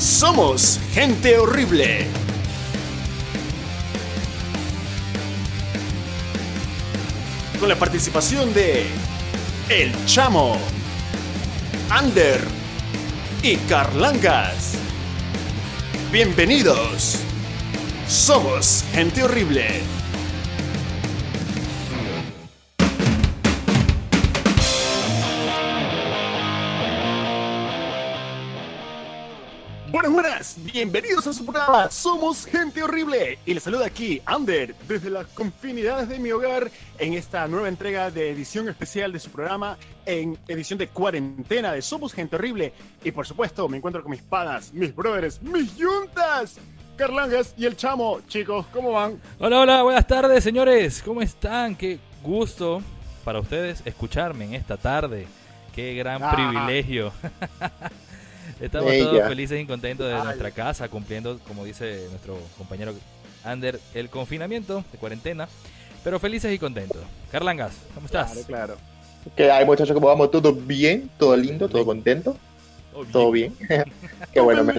Somos gente horrible. Con la participación de El Chamo, Ander y Carlangas. Bienvenidos. Somos gente horrible. Bienvenidos a su programa Somos Gente Horrible y les saluda aquí Ander desde las confinidades de mi hogar en esta nueva entrega de edición especial de su programa en edición de cuarentena de Somos Gente Horrible y por supuesto me encuentro con mis panas, mis brothers, mis yuntas, Carlangas y el Chamo. Chicos, ¿cómo van? Hola, hola, buenas tardes señores, ¿cómo están? Qué gusto para ustedes escucharme en esta tarde, qué gran Ah. privilegio. Estamos Ella. todos felices y contentos de Ay. nuestra casa, cumpliendo, como dice nuestro compañero Ander, el confinamiento de cuarentena, pero felices y contentos. Carlangas, ¿cómo estás? Claro, claro. ¿Qué hay, muchachos? ¿Cómo vamos? ¿Todo bien? ¿Todo lindo? ¿Todo contento? ¿Todo bien? Qué bueno, me,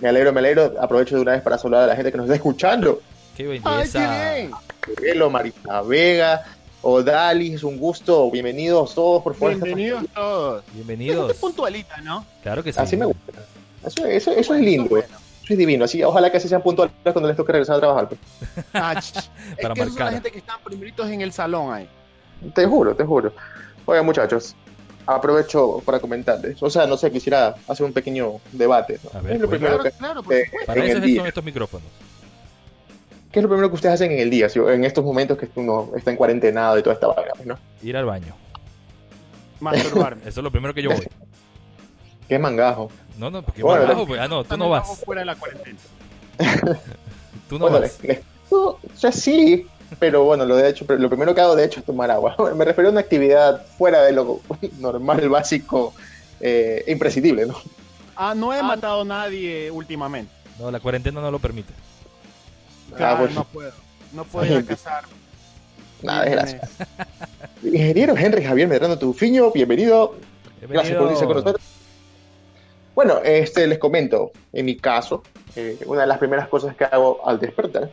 me alegro, me alegro. Aprovecho de una vez para saludar a la gente que nos está escuchando. Qué ¡Ay, belleza. qué bien! Velo, Marita Vega, Odali, es un gusto. Bienvenidos todos, por favor. Bienvenidos todos. Bienvenidos. Gente puntualita, ¿no? Claro que sí. Así me gusta. Eso, eso, eso es lindo, Bueno. eso es divino. Así, ojalá que así sean puntuales cuando les toque regresar a trabajar. pues. Ah, es Para que esos son la marcar. gente que están primeritos en el salón ahí. Te juro, te juro. Oigan, muchachos, aprovecho para comentarles. O sea, no sé, quisiera hacer un pequeño debate. ¿no? A ver, es lo pues. primero Claro, que claro, por eh, supuesto. Para eso el son estos micrófonos. ¿Qué es lo primero que ustedes hacen en el día, en estos momentos que uno está en cuarentenado y toda esta vaina, pues, ¿no? Ir al baño. Masturbarme. Eso es lo primero que yo voy. Qué mangajo. No, no, porque Bueno, bajo, pues. Ah, no, tú no vas. fuera de la cuarentena. Tú no bueno, vas. les- les- no, o sea, sí, pero bueno, lo de hecho, lo primero que hago de hecho es tomar agua. Me refiero a una actividad fuera de lo normal, básico, eh, imprescindible, ¿no? Ah, no he matado a nadie últimamente. No, la cuarentena no lo permite. Claro, pues. no puedo. No puedo ir a cazar. Nada, gracias. Ingeniero Henry Javier Medrano Tufiño, bienvenido. Gracias por irse con Bienvenido. nosotros. Bueno, este, les comento, en mi caso, eh, una de las primeras cosas que hago al despertar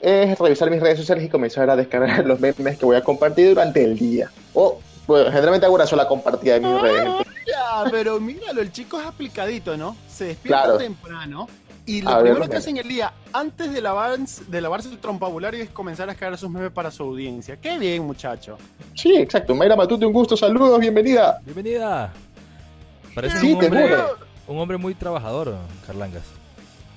es revisar mis redes sociales y comenzar a descargar los memes que voy a compartir durante el día. O, bueno, generalmente hago una sola compartida de mis redes. Ya, pero míralo, el chico es aplicadito, ¿no? Se despierta Claro. temprano y lo A ver, primero los que memes. hace en el día, antes de, lavarse, de lavarse el trompabulario, es comenzar a escribir sus memes para su audiencia. ¡Qué bien, muchacho! Sí, exacto. Mayra Matute, un gusto, saludos, bienvenida. Bienvenida. Parece Sí, un, te hombre, juro. un hombre muy trabajador, Carlangas.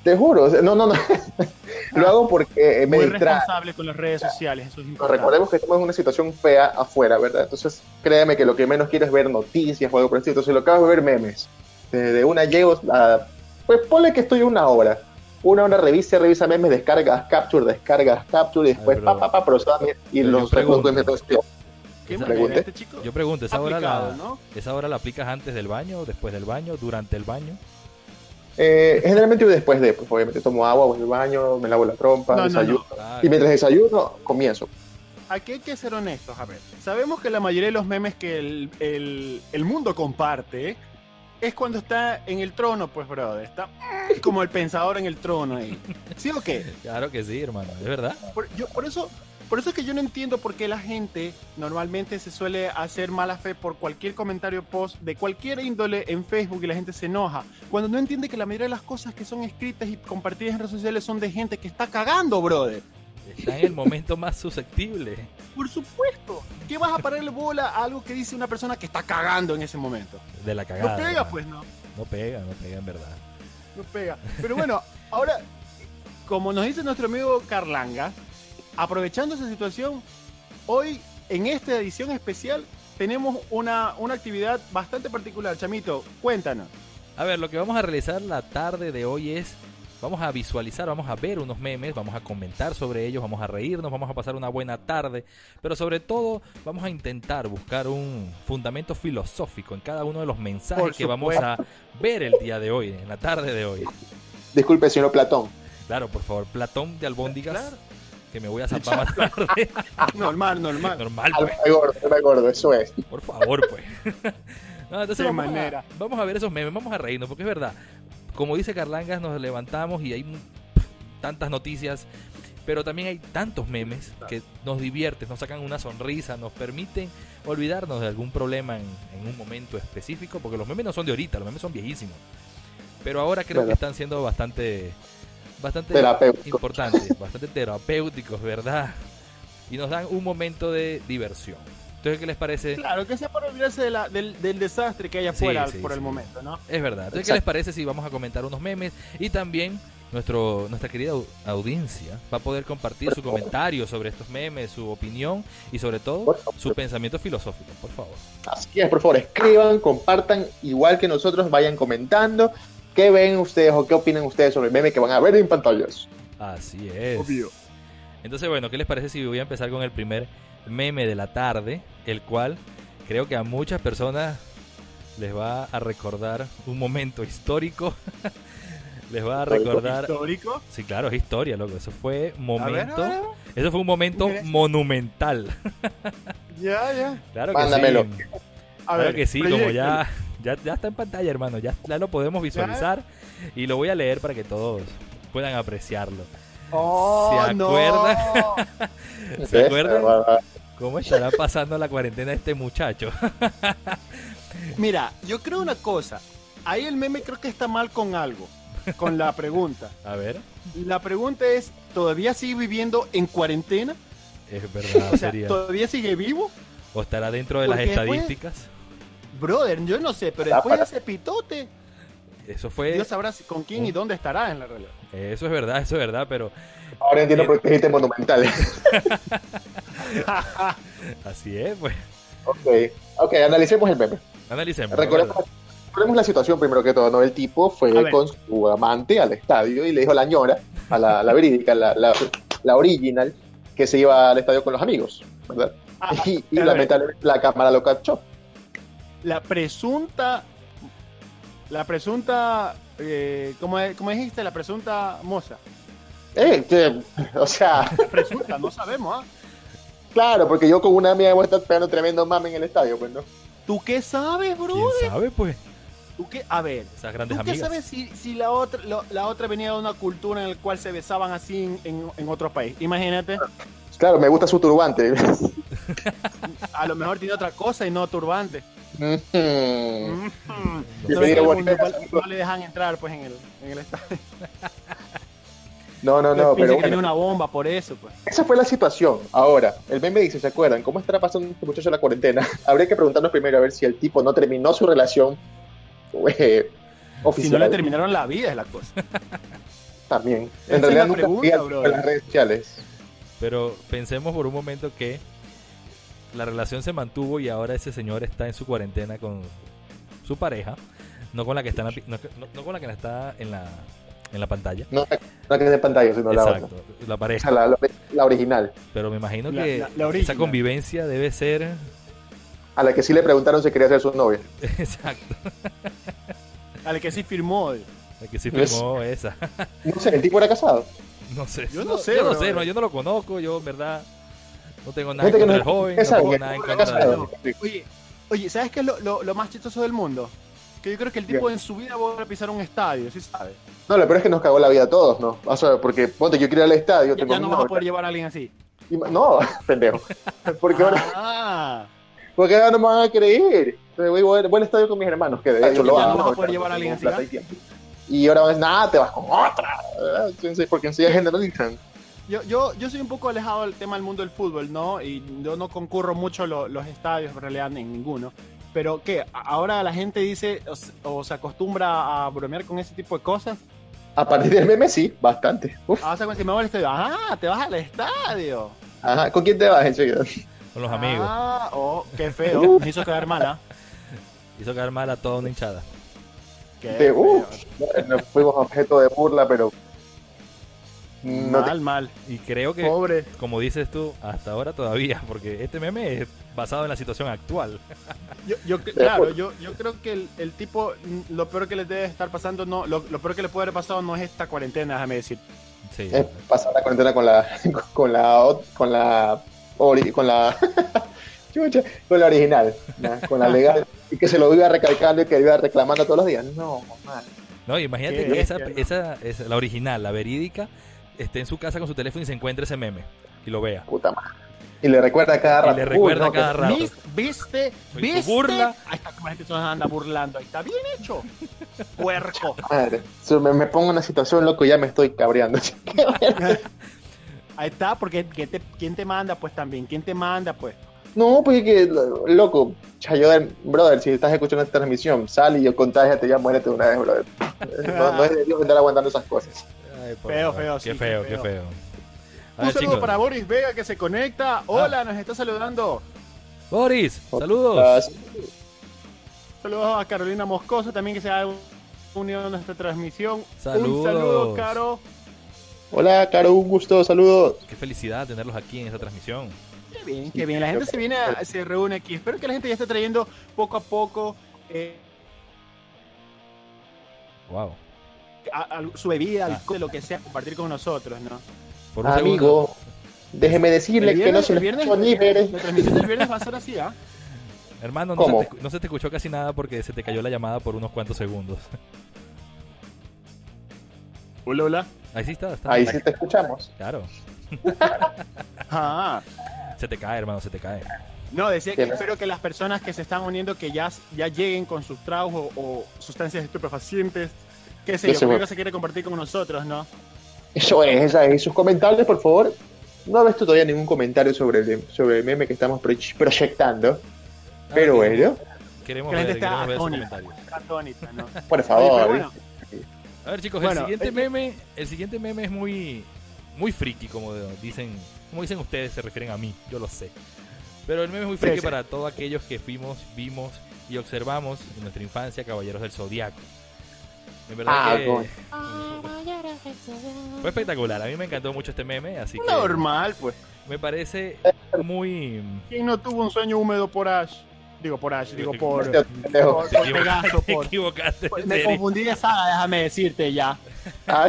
Te juro, no, no, no. Lo hago porque eh, me Muy distrae. responsable con las redes sociales, eso es importante. recordemos que estamos en una situación fea afuera, ¿verdad? Entonces, créeme que lo que menos quiero es ver noticias o algo por el estilo. Entonces, lo que hago es ver memes. Desde una llego a. Pues ponle que estoy una hora. Una hora revisa, revisa memes, descargas, capture, descargas, capture y después Ay, pa, pa, pa, procesa y pero los. ¿Qué Esa- manera, pregunté. este chico? Yo pregunto, ¿esa hora, la, ¿no? ¿esa hora la aplicas antes del baño, después del baño, durante el baño? Eh, generalmente después de, pues obviamente tomo agua, voy al baño, me lavo la trompa, No, no, desayuno. Y mientras desayuno, comienzo. Aquí hay que ser honestos, a ver. Sabemos que la mayoría de los memes que el, el- el mundo comparte es cuando está en el trono, pues, brother. Está como el pensador en el trono ahí. ¿Sí o qué? Claro que sí, hermano, es verdad. Por, yo, por eso, por eso es que yo no entiendo por qué la gente normalmente se suele hacer mala fe por cualquier comentario post de cualquier índole en Facebook y la gente se enoja. Cuando no entiende que la mayoría de las cosas que son escritas y compartidas en redes sociales son de gente que está cagando, brother. Está en el momento más susceptible. Por supuesto. ¿Qué vas a pararle bola a algo que dice una persona que está cagando en ese momento? De la cagada. No pega, pues no. No pega, no pega en verdad. No pega. Pero bueno, ahora, como nos dice nuestro amigo Carlanga, aprovechando esa situación, hoy en esta edición especial tenemos una, una actividad bastante particular. Chamito, cuéntanos. A ver, lo que vamos a realizar la tarde de hoy es, vamos a visualizar, vamos a ver unos memes, vamos a comentar sobre ellos, vamos a reírnos, vamos a pasar una buena tarde, pero sobre todo vamos a intentar buscar un fundamento filosófico en cada uno de los mensajes que vamos a ver el día de hoy, en la tarde de hoy. Disculpe, señor Platón. Claro, por favor, Platón de Albóndigas, Claro. que me voy a zampar más tarde. Normal, normal. Normal, pues. de gordo, de gordo, eso es. Por favor, pues. No, entonces Qué vamos, manera. A, vamos a ver esos memes, vamos a reírnos, porque es verdad. Como dice Carlangas, nos levantamos y hay tantas noticias, pero también hay tantos memes que nos divierten, nos sacan una sonrisa, nos permiten olvidarnos de algún problema en, en un momento específico, porque los memes no son de ahorita, los memes son viejísimos. Pero ahora creo que están siendo bastante, bastante importantes, bastante terapéuticos, ¿verdad? Y nos dan un momento de diversión. Entonces, ¿qué les parece? Claro, que sea para olvidarse de la- del, del desastre que hay afuera sí, por el sí. momento, ¿no? Es verdad. Entonces, ¿qué les parece si vamos a comentar unos memes? Y también nuestro, nuestra querida au- audiencia va a poder compartir su comentario sobre estos memes, su opinión y sobre todo su pensamiento filosófico, por favor. Así es, por favor, escriban, compartan, igual que nosotros, vayan comentando qué ven ustedes o qué opinan ustedes sobre el meme que van a ver en pantallas. Así es. Obvio. Entonces, bueno, ¿qué les parece si voy a empezar con el primer meme de la tarde? El cual creo que a muchas personas les va a recordar un momento histórico. les va a recordar... Histórico. Sí, claro, es historia, loco. Eso fue momento... a ver, a ver. Eso fue un momento monumental. Ya, ya. Claro que Mándamelo. sí. A Claro ver, que sí, proyecto. como ya, ya, ya está en pantalla, hermano. Ya, ya lo podemos visualizar y lo voy a leer para que todos puedan apreciarlo. Oh, ¿Se no. acuerdan? ¿Se ¿Ves? acuerdan? ¿Cómo estará pasando la cuarentena este muchacho? Mira, yo creo una cosa. Ahí el meme creo que está mal con algo. Con la pregunta. A ver, La pregunta es, ¿todavía sigue viviendo en cuarentena? es verdad, O sea, sería. ¿todavía sigue vivo? O estará dentro de las después- estadísticas. Brother, yo no sé, pero después de ese pitote, Eso fue. Dios sabrá con quién y dónde estará en la realidad. Eso es verdad, eso es verdad, pero Ahora entiendo Eh. por qué dijiste monumental. así es, pues. ok, ok, analicemos el meme. Analicemos. Recordemos, recordemos la situación primero que todo, ¿no? El tipo fue con su amante al estadio y le dijo a la ñora, a la, la verídica, la, la, la original, que se iba al estadio con los amigos, ¿verdad? Ah, Y, lamentablemente la cámara lo captó. la presunta, la presunta, eh, ¿cómo, cómo dijiste? La presunta moza. Eh, que- o sea, La presunta, no sabemos, ¿ah? claro, porque yo con una amiga voy a estar pegando tremendo mame en el estadio, pues, ¿no? ¿Tú qué sabes, bro? ¿Quién sabe, pues? ¿Tú qué? A ver, Esas grandes ¿tú qué amigas. sabes si, si la, otra, lo- la otra venía de una cultura en la cual se besaban así en, en- en otro país? Imagínate, Claro, me gusta su turbante. a lo mejor tiene otra cosa y no turbante. Mm. Y ¿Sabes me que digo, al mundo bueno, no, no le dejan entrar pues en el, en el estadio. No, no, no, pero bueno, una bomba por eso, pues. esa fue la situación. Ahora, el meme dice, ¿se acuerdan? ¿Cómo estará pasando este muchacho la cuarentena? Habría que preguntarnos primero a ver si el tipo no terminó su relación eh, Si no oficial. le terminaron la vida es la cosa. También. En realidad nunca pregunta, fui a- bro. a las redes sociales. Pero pensemos por un momento que la relación se mantuvo y ahora ese señor está en su cuarentena con su pareja, no con la que está en la, no- no con la que está en la, en la pantalla. No, no que de pantalla, sino la Exacto, otra. la O pareja. sea, la, la- la original. Pero me imagino La- que la- la esa convivencia debe ser A la que sí le preguntaron si quería ser su novia. exacto, Al que sí firmó. la que sí Es- firmó esa. No sé, el tipo era casado. No sé, Yo no sé, yo no sé, no, yo no lo conozco, yo en verdad no tengo nada en Gente que contra no del joven, ¿qué no tengo nada en contra de casado. Oye, oye, ¿sabes qué es lo, lo- lo más chistoso del mundo? Que yo creo que el tipo Bien. en su vida va a volver a pisar un estadio, ¿sí sabes? No, lo peor es que nos cagó la vida a todos, ¿no? O sea, porque, ponte, yo quiero ir al estadio, Ya, ya no vas a poder llevar a alguien así. Y No, pendejo. Porque ahora, Ah, porque ahora no me van a creer. Entonces voy, voy, voy al estadio con mis hermanos, que de hecho lo no hago. vas a poder llevar a alguien así, ¿ah? y ahora nada, te vas con otra. ¿verdad? Entonces, porque enseguida generalizan. yo, yo, yo soy un poco alejado del tema del mundo del fútbol, ¿no? Y yo no concurro mucho a lo- los estadios, en realidad, en ninguno. Pero, ¿qué? A- Ahora la gente dice o, se- o se acostumbra a bromear con ese tipo de cosas. A partir del meme, sí, bastante. Uf. Ah, o sea, cuando se me va al estadio. Ah, te vas al estadio. Ajá, ¿con quién te vas enseguida? con los amigos. Ah, oh, qué feo. Me hizo quedar mal, ¿ah? Hizo quedar mal a toda una hinchada. Qué De- feo. uf, nos fuimos objeto de burla, pero. No te- mal, mal. Y creo que, Pobre. como dices tú, hasta ahora todavía, porque este meme es basado en la situación actual. Yo, yo, claro, yo, yo creo que el, el tipo, mm, lo peor que le debe estar pasando, no, lo, lo peor que le puede haber pasado no es esta cuarentena, déjame decir. Sí, es pasar la cuarentena con la. con la. con la. con la. chucha, con la original, ¿no? con la legal. Y que se lo iba recalcando y que iba reclamando todos los días. No, man. No, imagínate que esa, esa, esa- la original, la verídica, esté en su casa con su teléfono y se encuentre ese meme y lo vea. Puta madre. Y le recuerda a cada Y rato. le Uy, recuerda no, cada rato. ¿Vis- ¿Viste? ¿Viste? burla. Ahí está como la gente se anda burlando. Ahí está bien hecho. Puerco. Madre, si me, me pongo en una situación, loco, ya me estoy cabreando. Ahí está, porque ¿quién te, quién te manda? Pues también. ¿Quién te manda? Pues. No, pues es que, lo- loco, Chayoder, brother, si estás escuchando esta transmisión, sal y yo contágiate, ya muérete de una vez, brother. No, no es de Dios andar aguantando esas cosas. Feo, feo, Qué sí, feo, qué qué feo. feo. A Un ver, saludo chicos. para Boris Vega que se conecta. Hola, nos está saludando. Boris, Ah, saludos. Saludos a Carolina Moscoso también que se ha unido a nuestra transmisión. Saludos. Un saludo, Caro. Hola, Caro, un gusto, saludos. Qué felicidad tenerlos aquí en esta transmisión. Qué bien, qué bien. La gente se viene, a- se reúne aquí. Espero que la gente ya esté trayendo poco a poco eh, Wow. A- a- su bebida, Ah. alcohol, lo que sea, compartir con nosotros, ¿no? Por un segundo. Amigo, déjeme decirle que no se el le viernes- escuchó ni Jerez. La transmisión del viernes va a ser así, ¿ah? Hermano, no se, ¿Cómo? te, no se te escuchó casi nada porque se te cayó la llamada por unos cuantos segundos. Hola, hola. Ahí sí está, está. Ahí sí te escuchamos. Claro. Ah. Se te cae, hermano, se te cae. No, decía que espero que las personas que se están uniendo que ya, ya lleguen con sus tragos o, o sustancias estupefacientes, que sé Yo yo, sé, primero bueno. se quiere compartir con nosotros, ¿no? Eso es, esa es. Sus comentarios, por favor. No ves todavía ningún comentario sobre el, sobre el meme que estamos pro- proyectando. Pero Ah, bueno, Queremos ver, queremos ver sus comentarios. Atónita, ¿no? por favor. pero bueno, A ver, chicos, Bueno, el siguiente eh, meme, el siguiente meme es muy muy friki como dicen, como dicen ustedes, se refieren a mí, yo lo sé. Pero el meme es muy friki Sí, sí. para todos aquellos que fuimos, vimos y observamos en nuestra infancia Caballeros del Zodiaco. En verdad Ah, que coño. fue espectacular. A mí me encantó mucho este meme, así que normal, pues. me parece muy ¿Quién no tuvo un sueño húmedo por Ash? Digo por Ash, digo por, por, te por equivocaste, Pegaso, te por... equivocaste, por- en Me confundí de saga, déjame decirte ya.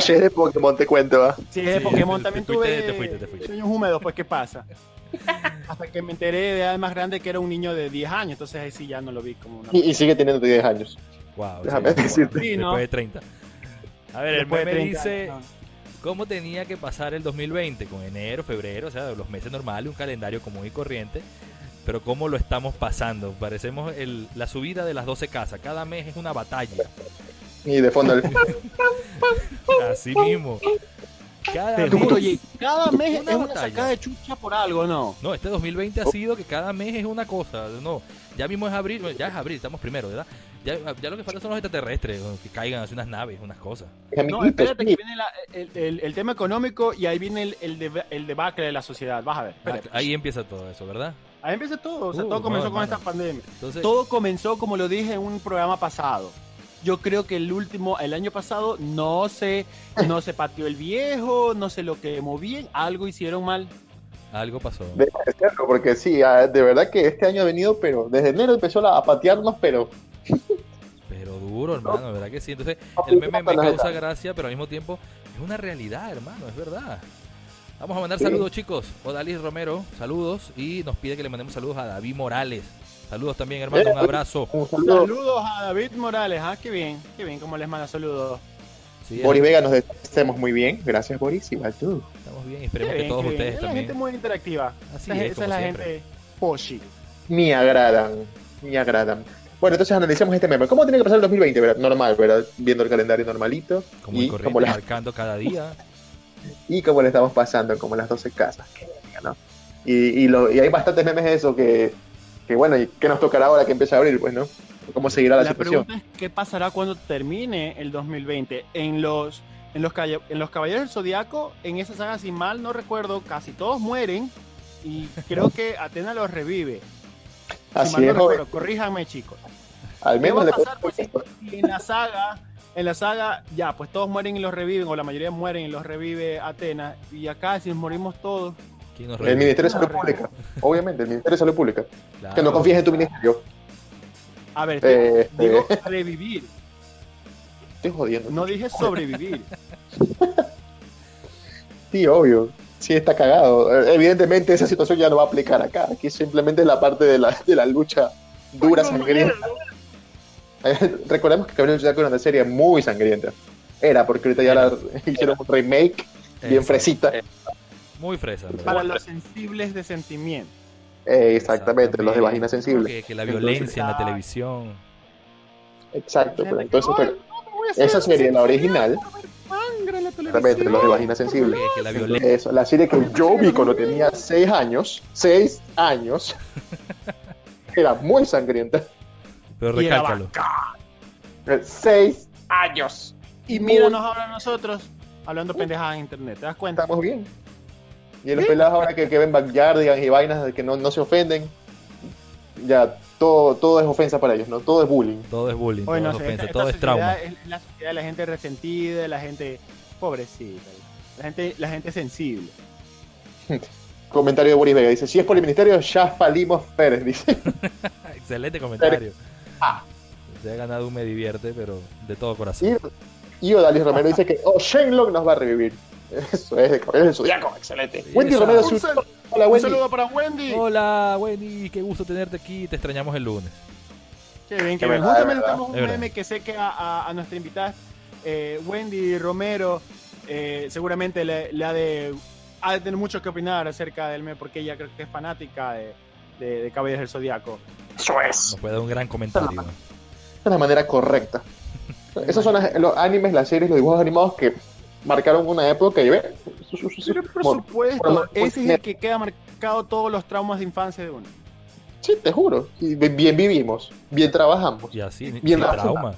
Sí, es de Pokémon, te cuento. ¿ah? Si es de Sí, Pokémon también te fuiste, tuve te fuiste, te fuiste. sueños húmedos, pues ¿qué pasa? Hasta que me enteré de edad más grande que era un niño de 10 años, entonces ahí sí ya no lo vi como una... Y, y sigue teniendo 10 años. Wow, Déjame sí, decirte. Sí, ¿no? después de 30. A ver, el Después de meme 30 dice cómo tenía que pasar el 2020 con enero, febrero, o sea, los meses normales, un calendario común y corriente, pero cómo lo estamos pasando. Parecemos el- la subida de las 12 casas, cada mes es una batalla, Y de fondo, el- así mismo. Cada Te juro, mes- oye, cada mes Una es una batalla. sacada de chucha por algo, ¿no? No, este 2020 ha sido que cada mes es una cosa. No, ya mismo es abril, bueno, ya es abril, estamos primero, ¿verdad? Ya, ya lo que falta son los extraterrestres, que caigan así unas naves, unas cosas. No, espérate que viene la- el, el- el tema económico y ahí viene el, el, deba- el debacle de la sociedad. Vas a ver, espérate. Ahí empieza todo eso, ¿verdad? Ahí empieza todo, o sea, Uh, todo no, comenzó con esta pandemia. Entonces, Todo comenzó, como lo dije en un programa pasado. Yo creo que el último, el año pasado, no se, no se pateó el viejo, no se lo quemó bien, algo hicieron mal. Algo pasó. Debe de serlo, porque sí, ah, de verdad que este año ha venido, pero desde enero empezó a patearnos, pero Pero duro, hermano, ¿verdad que sí? Entonces, el meme me causa gracia, pero al mismo tiempo es una realidad, hermano, es verdad. Vamos a mandar Sí. saludos, chicos. Odalis Romero, saludos. Y nos pide que le mandemos saludos a David Morales. Saludos también, hermano, Eh, un abrazo. un saludo. Saludos a David Morales, ah, qué bien, qué bien, como les manda saludos. Sí, Boris Vega nos deseamos muy bien. Gracias, Boris. Igual tú. Estamos bien. Qué Esperemos que todos ustedes Es la gente muy interactiva. Así esa es, esa como es la siempre. gente Poshi. Me agradan. Me agradan. Bueno, entonces analicemos este meme. ¿Cómo tiene que pasar el 2020? ¿verdad? Normal, ¿verdad? Viendo el calendario normalito. Como y, y corriente, cómo la- marcando cada día. y cómo le estamos pasando, como las 12 casas. Y, y, lo- y hay bastantes memes de eso que, que, bueno, ¿y qué nos tocará ahora que empieza a abrir? Pues, ¿no? ¿Cómo seguirá la, La situación? pregunta es qué pasará cuando termine el 2020. En los en los, calle- en los Caballeros del Zodiaco, en esa saga, si mal no recuerdo, casi todos mueren y creo que Atena los revive. Si Así mal no es, joven. recuerdo, corríjanme, chicos. Al ¿Qué va menos a le pasar pues, si, si en la saga, en la saga, ya, pues todos mueren y los reviven, o la mayoría mueren y los revive Atena, y acá si morimos todos, ¿Quién nos El? Ministerio de Salud Pública. Obviamente, el Ministerio de Salud Pública. Claro. Que no confíes en tu ministerio. a ver, Eh, digo eh, revivir, estoy jodiendo. no dije sobrevivir. Sí, obvio. Sí, está cagado. Eh, Evidentemente, esa situación ya no va a aplicar acá. Aquí simplemente es la parte de la, de la lucha dura, sangrienta. Recordemos que Caballero del Zodiaco era una serie muy sangrienta. Era, porque ahorita ya la hicieron un remake bien fresita. Muy fresa. ¿verdad? Para los sensibles de sentimiento. Eh, exactamente, los de vagina sensible. Que, que la Entonces, violencia en la ah, televisión. Exacto, pero Gente que, entonces, "Ay, pero, esa serie, la original, sangre en la exactamente, televisión". los de vagina sensible. La. Eso, la serie que yo vi cuando tenía 6 años, 6 años, era muy sangrienta. Pero recálcalo. bacán. 6 años. Y míranos ahora nosotros hablando pendejadas en internet, ¿te das cuenta? Estamos bien. Y los pelados ahora que, que ven Backyardigans y vainas de que no, no se ofenden, ya todo, todo es ofensa para ellos, ¿no? Todo es bullying. Todo es bullying, todo es ofensa, esta todo es trauma. Es la sociedad de la gente resentida, la gente pobrecita, la gente, la gente sensible. Comentario de Boris Vega, dice, si es por el ministerio, ya falimos Pérez, dice. Excelente comentario. Ah. Se ha ganado un me divierte, pero de todo corazón. Y, y Odalis Romero dice que, oh, Shenlong nos va a revivir. Eso es, de Caballeros del Zodiaco, excelente. Sí, Wendy esa- Romero, Un hola Un Wendy. saludo para Wendy. Hola, Wendy, qué gusto tenerte aquí. Te extrañamos el lunes. Qué bien, qué bien. Justamente tenemos un meme que sé que a, a- a nuestra invitada, eh, Wendy Romero, eh, seguramente le, le ha, de, ha de tener mucho que opinar acerca del meme, porque ella creo que es fanática de, de, de Caballeros del Zodiaco. Eso es. Nos puede dar un gran comentario. de la manera correcta. Esos son los animes, las series, los dibujos animados que marcaron una época y ve. Pero por Bueno, supuesto, ese es el que queda marcado todos los traumas de infancia de uno. Sí, te juro. Y bien bien vivimos, bien trabajamos. Y así, Bien trauma.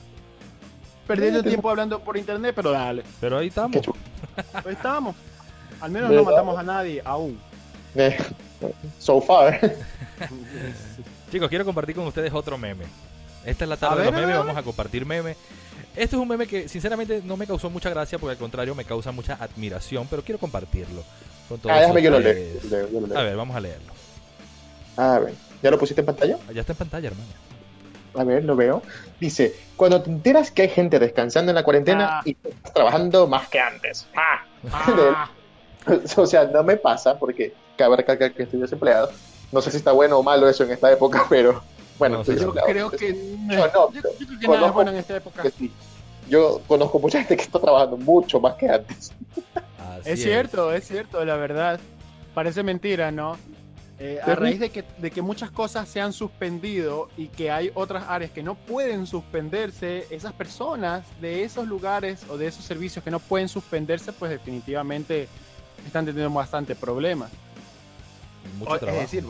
Perdiendo Sí, tiempo hablando por internet, pero dale. Pero ahí estamos. Ahí estamos. Al menos ¿Verdad? no matamos a nadie aún. Eh, so far. Chicos, quiero compartir con ustedes otro meme. Esta es la tarde de ver, los a memes, vamos a compartir meme. Este es un meme que sinceramente no me causó mucha gracia, porque al contrario me causa mucha admiración, pero quiero compartirlo con todos Ah, déjame yo lo leo. ustedes. Leo, yo lo leo. A ver, vamos a leerlo. A ver, ¿ya lo pusiste en pantalla? Ya está en pantalla, hermano. A ver, lo veo. Dice, cuando te enteras que hay gente descansando en la cuarentena Ah. y estás trabajando más que antes. Ah. Ah, o sea, no me pasa porque cabe recalcar que estoy desempleado. No sé si está bueno o malo eso en esta época, pero bueno, No, estoy sí, yo desempleado. creo que No, no, yo, yo creo que nada es conozco- bueno en esta época. sí. Yo conozco mucha gente que está trabajando mucho más que antes. Así Es cierto, es cierto, la verdad. Parece mentira, ¿no? Eh, a raíz de que, de que muchas cosas se han suspendido y que hay otras áreas que no pueden suspenderse, esas personas de esos lugares o de esos servicios que no pueden suspenderse, pues definitivamente están teniendo bastante problemas. Mucho O- trabajo. Es decir,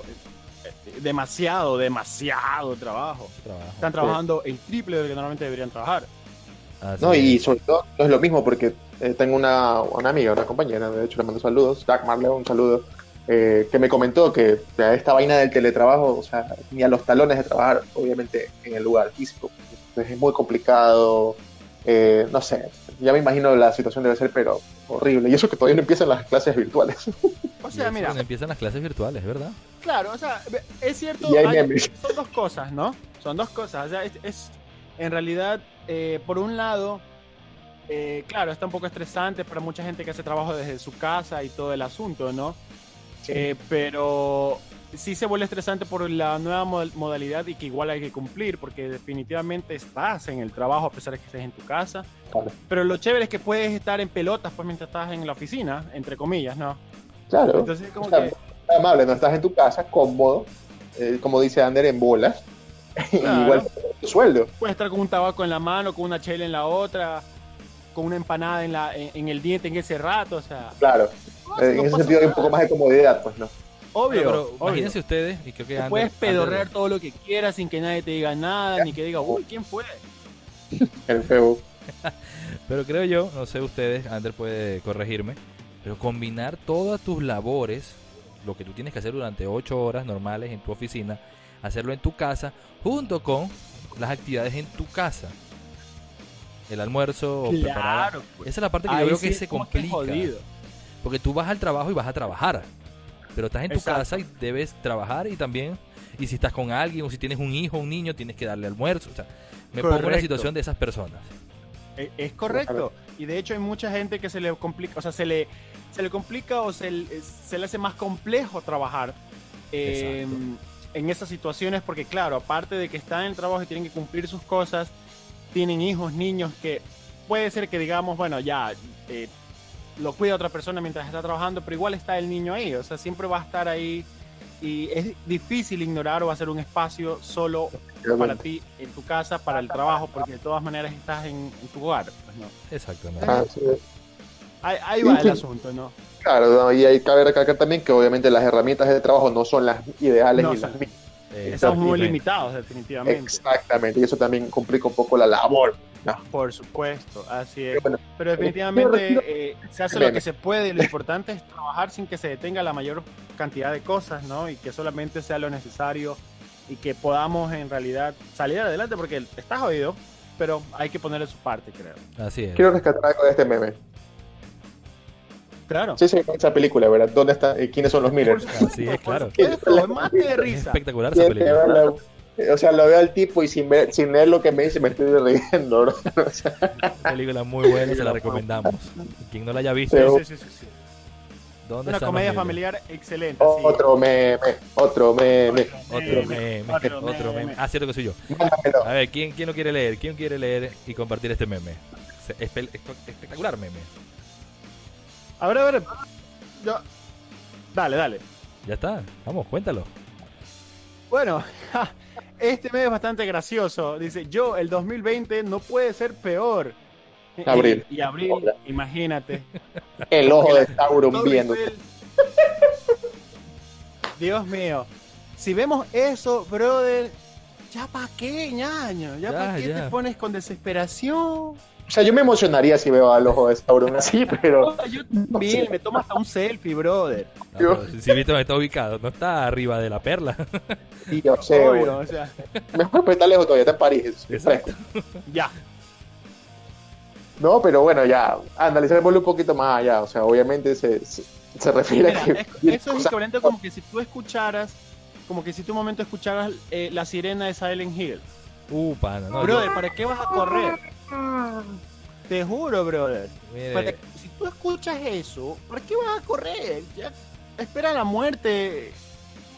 demasiado, demasiado trabajo. Están trabajando el triple de lo que normalmente deberían trabajar. Así No, y es. sobre todo no es lo mismo porque eh, tengo una, una amiga, una compañera, de hecho le mando saludos, Jack Marleo, un saludo, eh, que me comentó que o sea, esta vaina del teletrabajo, o sea, ni a los talones de trabajar, obviamente, en el lugar físico. Entonces es muy complicado, eh, no sé, ya me imagino la situación debe ser, pero horrible. Y eso que todavía no empiezan las clases virtuales. O sea, mira, empiezan las clases virtuales, ¿verdad? Claro, o sea, es cierto, Y hay hay- memes. son dos cosas, ¿no? Son dos cosas. O sea, es, es- en realidad, eh, por un lado, eh, claro, está un poco estresante para mucha gente que hace trabajo desde su casa y todo el asunto, ¿no? Eh, pero sí se vuelve estresante por la nueva mod- modalidad y que igual hay que cumplir, porque definitivamente estás en el trabajo a pesar de que estés en tu casa. Claro. Pero lo chévere es que puedes estar en pelotas pues mientras estás en la oficina, entre comillas, ¿no? Claro, Entonces como o sea, que... amable, no estás en tu casa, cómodo, eh, como dice Ander, en bolas, Claro. igual tu sueldo. Puedes estar con un tabaco en la mano, con una chela en la otra, con una empanada en, la, en, en el diente en ese rato, o sea, Claro, no, eh, en no ese sentido hay un nada. poco más de comodidad, pues no. Obvio, Pero, obvio. imagínense ustedes, y creo que Ander- puedes pedorrear Ander- todo lo que quieras sin que nadie te diga nada, ni que diga, uy, ¿quién fue? El feo. Pero creo yo, no sé ustedes, Ander puede corregirme, pero combinar todas tus labores, lo que tú tienes que hacer durante 8 horas normales en tu oficina, hacerlo en tu casa, junto con las actividades en tu casa. El almuerzo o preparar. Claro, pues. Esa es la parte que yo Ahí veo sí que se que complica. Porque tú vas al trabajo y vas a trabajar. Pero estás en tu Exacto. casa y debes trabajar y también, y si estás con alguien o si tienes un hijo o un niño, tienes que darle almuerzo. O sea, me pongo en la Correcto. situación de esas personas. E- Es correcto. Y de hecho hay mucha gente que se le complica, o sea, se le, se le complica o se, le- se le hace más complejo trabajar eh, en esas situaciones porque, claro, aparte de que están en el trabajo y tienen que cumplir sus cosas, tienen hijos, niños, que puede ser que digamos, bueno, ya eh, lo cuida otra persona mientras está trabajando, pero igual está el niño ahí, o sea, siempre va a estar ahí y es difícil ignorar o hacer un espacio solo para ti en tu casa, para el trabajo, porque de todas maneras estás en, en tu hogar. Pues, ¿no? Exactamente. Ah, sí. ahí, ahí va el asunto, ¿no? Claro, no, y hay cabe recalcar también que obviamente las herramientas de trabajo no son las ideales No y las mismas. Eh, Estamos muy limitados, definitivamente. Exactamente, y eso también complica un poco la labor. No, Por supuesto, así pero es. bueno, Pero Yo definitivamente eh, se hace lo que se puede y lo importante es trabajar sin que se detenga la mayor cantidad de cosas, ¿no? Y que solamente sea lo necesario y que podamos en realidad salir adelante porque está jodido, pero hay que ponerle su parte, creo. Así es. quiero rescatar algo de este meme. Claro. Sí, sí, esa película, ¿verdad? ¿Dónde está? y ¿Quiénes son los Millers? Es, claro. Eso, mate de Es risa. espectacular esa película. verla. O sea, lo veo al tipo y sin ver, sin leer lo que me dice me estoy riendo, bro. O sea, película muy buena, se la recomendamos. Quien no la haya visto, Sí. Sí, sí, sí, sí. ¿dónde Una comedia familiar excelente. sí. otro meme, otro meme. Otro meme, Otro otro meme. meme. Ah, cierto que soy yo. Mándamelo. A ver, ¿quién, quién lo quiere leer? ¿Quién quiere leer y compartir este meme? Espectacular meme. A ver, a ver. Yo- Dale, dale. Ya está, vamos, cuéntalo. Bueno, este mes es bastante gracioso. Dice, yo, el 2020 no puede ser peor. Abril. Y, y abril, Hola. imagínate. El ojo de Sauron viendo. Dios mío. Si vemos eso, brother, ¿ya para qué, ñaño? ¿Ya, Ya, para qué ya. te pones con desesperación? O sea, yo me emocionaría si veo al ojo de Sauron así, pero yo también, me tomo hasta un selfie, brother. Pero si viste dónde está ubicado, no está arriba de la perla. yo sé, Obvio, güey. o sea, Mejor pues está lejos todavía, está en París. Exacto. ya. No, pero bueno, ya, analicémoslo un poquito más allá. O sea, obviamente se, se, se refiere Mira, a que. es- eso es equivalente como que si tú escucharas, como que si tú un momento escucharas eh, la sirena de Silent Hill. Uh, pana, no. brother, yo- ¿para qué vas a correr? Te juro, brother. Para- si tú escuchas eso, ¿para qué vas a correr? Ya, espera la muerte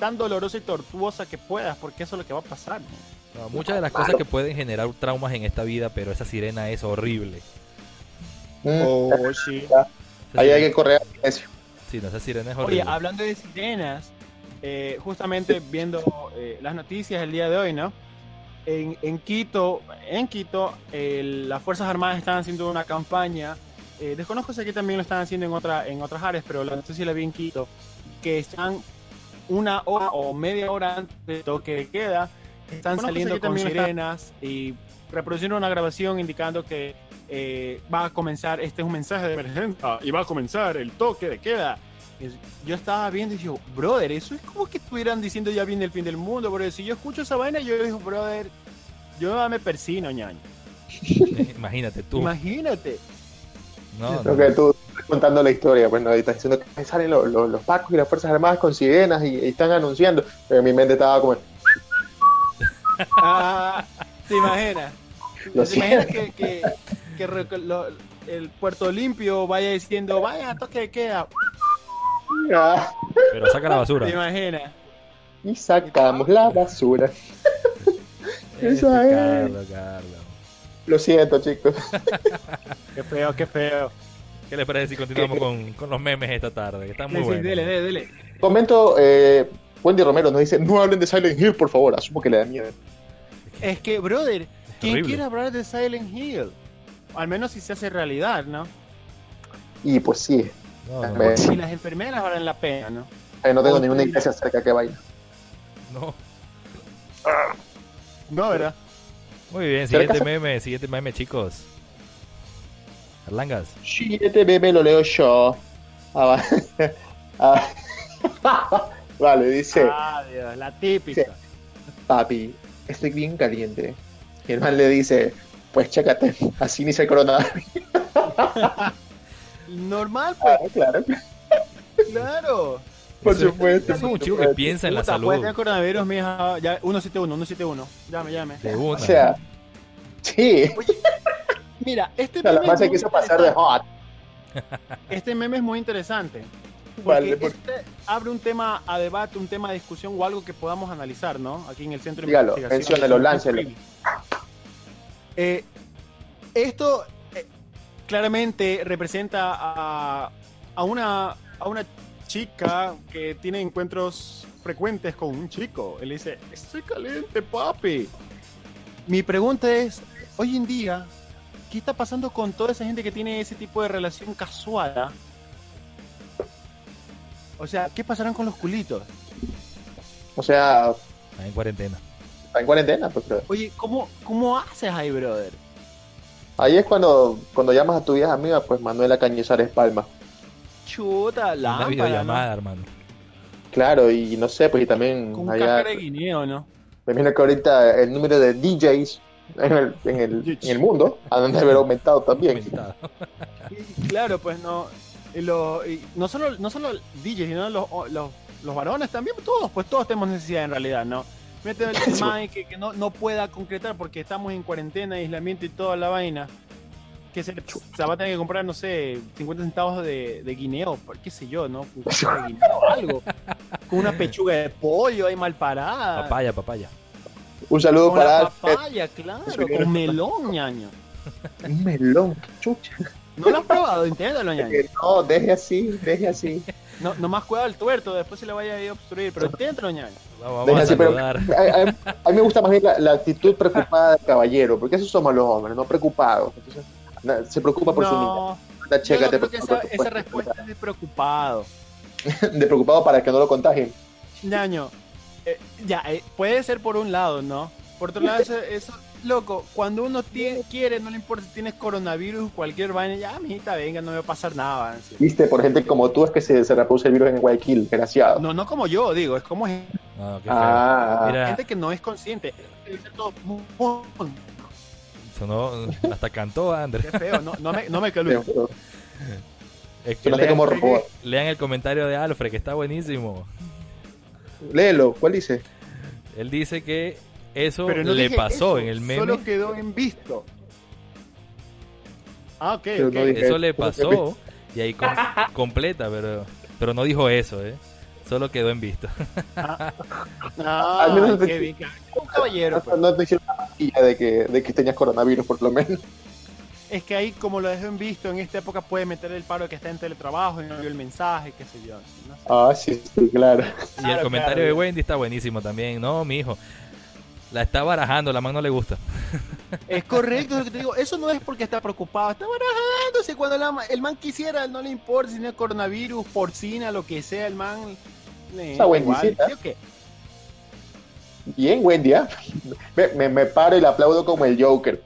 tan dolorosa y tortuosa que puedas, porque eso es lo que va a pasar. ¿no? no, muchas de las cosas que pueden generar traumas en esta vida, pero esa sirena es horrible. Mm, Oh, sí. Ahí hay que correr al silencio. Sí, no, esa sirena es Oye, horrible. hablando de sirenas, eh, justamente viendo eh, las noticias el día de hoy, ¿no? En, en Quito, en Quito, el- las Fuerzas Armadas están haciendo una campaña. eh, desconozco si aquí también lo están haciendo en, otra, en otras áreas, pero la noticia la vi en Quito, que están una hora o media hora antes de toque de queda, están si saliendo con sirenas y reproduciendo una grabación indicando que eh, va a comenzar, este es un mensaje de emergencia y va a comenzar el toque de queda. Yo estaba viendo y digo, brother, eso es como que estuvieran diciendo ya viene el fin del mundo, porque si yo escucho esa vaina, yo digo, brother, yo me persino, ñaño. Imagínate tú. Imagínate. No, Creo no, que tú estás contando la historia, pues no, ahí estás diciendo que salen los, los, los pacos y las Fuerzas Armadas con sirenas y, y están anunciando. Pero en mi mente estaba como, Ah, ¿Te imaginas? Lo ¿Te imaginas que, que, que re- lo- el Puerto Limpio vaya diciendo, vaya, toque de queda? Pero saca la basura. ¿Te imaginas? y sacamos la basura. Este, Esa es. Carlos, Carlos. Lo siento, chicos. Qué feo, qué feo. ¿Qué les parece si continuamos con, con los memes esta tarde? Que están muy Sí, sí, buenos. dele, dele, dele. Comento, eh, Wendy Romero nos dice, no hablen de Silent Hill, por favor. Asumo que le da miedo. Es que, brother, ¿quién horrible. quiere hablar de Silent Hill? Al menos si se hace realidad, ¿no? Y pues sí, No, no, Me- Si las enfermeras valen la pena, ¿no? eh, no tengo ninguna iglesia cerca que vaya. no. No, ¿verdad? Muy bien, siguiente se- meme, siguiente meme, chicos. Arlangas. Este bebé lo leo yo. Ah, va. Ah, vale, dice, Ah, Dios, la típica. papi, estoy bien caliente. Y el man le dice, pues chécate, así inicia el coronavirus. Normal, pues, Claro, claro. claro. Por Eso- supuesto. Es un chico que piensa en la salud. Puede tener coronavirus, mija. Ya, 171, 171. Llame, llame. O sea, sí. Mira, este O sea, la meme, man es quiso pasar de interesante. hot. este meme es muy interesante. Porque Vale, por- este abre un tema a debate, un tema de discusión o algo que podamos analizar, ¿no? Aquí en el centro de Dígalo, investigación. menciónelo, láncelo. Eh, Esto claramente representa a, a una, a una chica que tiene encuentros frecuentes con un chico. Él dice, estoy caliente, papi. Mi pregunta es, hoy en día, ¿qué está pasando con toda esa gente que tiene ese tipo de relación casual? O sea, ¿qué pasarán con los culitos? O sea, Está en cuarentena. está en cuarentena, pues, Oye, ¿cómo, cómo haces ahí, brother? Ahí es cuando, cuando llamas a tu vieja amiga, pues Manuela Cañizares Palma. Chuta, Una lámpara, videollamada, hermano. Claro, y no sé, pues y también ¿no? Con allá, de guineo, ¿no? me imagino que ahorita el número de DJs en el, en el, en el mundo han de haber aumentado también. Aumentado. Y claro, pues no. y lo- y no solo no solo DJs, sino los, los, los varones también, todos, pues todos tenemos necesidad en realidad, ¿no? Mete el man que, que no, no pueda concretar porque estamos en cuarentena, aislamiento y toda la vaina. Que se, se va a tener que comprar, no sé, 50 centavos de, de guineo, por- qué sé yo, ¿no? De guineo, algo. Con una pechuga de pollo ahí mal parada. Papaya, papaya. Un saludo Con para la papaya, claro, con melón, ñaño. Un melón, qué chucha. ¿No lo has probado? Inténtalo, ñaño. Que No, deje así, deje así. No, nomás cuidado el tuerto, después se le vaya a obstruir, pero inténtalo, ñaño. Vamos, Deja vamos a así, pero saludar. a, a- a mí me gusta más bien la, la actitud preocupada del caballero, porque esos somos los hombres, no preocupados. Entonces, na- se preocupa por su niña. No, yo checa no que esa, esa respuesta es de preocupado. de preocupado para que no lo contagien. Ñaño, eh, ya, eh, puede ser por un lado, ¿no? Por otro lado, eso, eso loco, cuando uno tiene, quiere, no le importa si tienes coronavirus, cualquier vaina, ya, mijita, venga, no me va a pasar nada. Viste, por gente como tú es que se, se reproduce el virus en Guayaquil, desgraciado. No, no como yo, digo, es como gente No, qué feo. ah, Mira, que no es consciente. Sonó, hasta cantó Ander. Qué feo, no, no me, no me Es que Sonaste lean, como robot. lean el comentario de Alfred, que está buenísimo. Léelo, ¿cuál dice? Él dice que eso Pero no le pasó eso, en el meme. Solo quedó en visto. Ah, ok, Pero ok. no dije- Eso le ¿cómo que pasó y ahí com- completa, pero, pero no dijo eso, ¿eh? Solo quedó en visto. Ah, Al menos te- qué bien. Un caballero. pues. No te hicieron la pastilla de que, de que tenías coronavirus, por lo menos. Es que ahí, como lo dejó en visto, en esta época puede meter el paro que está en teletrabajo y no vio el mensaje, qué sé yo. no sé. Ah, sí, sí, claro. y el Claro, comentario claro. de Wendy está buenísimo también. No, mi hijo. La está barajando, la man no le gusta. Es correcto lo que te digo. Eso no es porque está preocupado, está barajándose. Cuando la el man quisiera, no le importa si no es coronavirus, porcina, lo que sea, el man. le- Esa Wendycita. ¿sí? Bien, Wendy, ¿ah? me, me, me paro y le aplaudo como el Joker.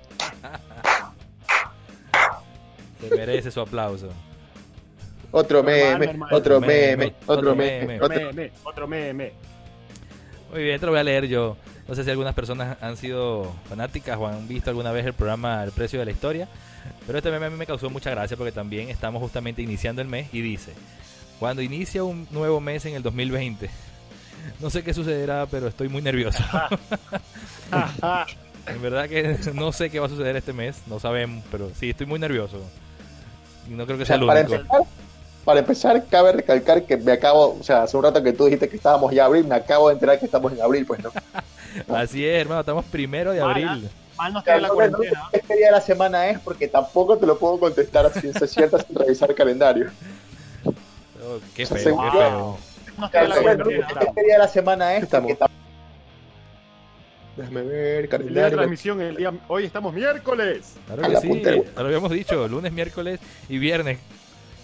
Se merece su aplauso. Otro meme, otro Meme, meme, otro meme, otro Meme, otro meme. Muy bien, te lo voy a leer yo. No sé si algunas personas han sido fanáticas o han visto alguna vez el programa El precio de la historia, pero este meme a mí me causó mucha gracia porque también estamos justamente iniciando el mes y dice, cuando inicia un nuevo mes en el 2020, no sé qué sucederá, pero estoy muy nervioso. en verdad que no sé qué va a suceder este mes, no sabemos, pero sí, estoy muy nervioso. Y no creo que O sea sea, para único. empezar, para empezar, cabe recalcar que me acabo, o sea, hace un rato que tú dijiste que estábamos ya abril, me acabo de enterar que estamos en abril, pues no. Así es, hermano, estamos primero de abril. Mal no O sea, está la cuarentena. qué día de la semana es porque tampoco te lo puedo contestar a ciencia cierta sin revisar el calendario. Oh, qué feo, qué feo. No O sea, está la no me- no cuarentena. sé qué día de la semana es porque Déjame ver, El día de calendario. transmisión, el día, hoy estamos miércoles. Claro que sí, punta lo habíamos dicho, lunes, miércoles y viernes.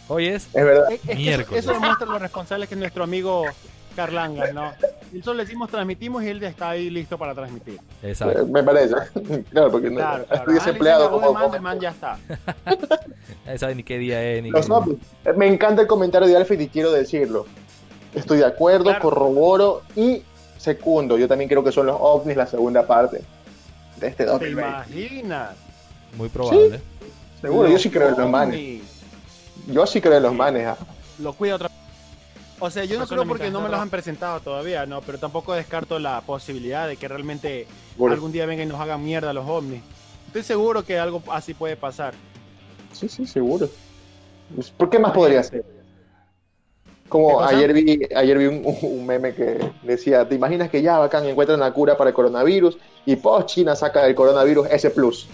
Hoy es Es verdad. Es- es que eso, Miércoles. eso demuestra lo responsable que es nuestro amigo Carlanga, ¿no? Y solo le decimos transmitimos y él ya está ahí listo para transmitir. exacto. Eh, Me parece. Claro, porque no, Claro, claro. estoy Ah, voz como- de man, el man ya está. Sabe ni qué día es ni Los qué- ovnis. Eh, Me encanta el comentario de Alfred y quiero decirlo. Estoy de acuerdo, Claro. corroboro y secundo. Yo también creo que son los ovnis la segunda parte de este ¿Te 2020. imaginas? Muy probable. Seguro, yo sí creo en los manes. Yo sí creo en los manes. ah. Lo cuida otra O sea, yo no creo porque no me los han presentado todavía, no, pero tampoco descarto la posibilidad de que realmente algún día vengan y nos hagan mierda los ovnis. Estoy seguro que algo así puede pasar. Sí, sí, seguro. Pues, ¿Por qué más podría ser? Como ayer vi, ayer vi un, un meme que decía, ¿te imaginas que ya bacán encuentran la cura para el coronavirus y post China saca el coronavirus S Plus?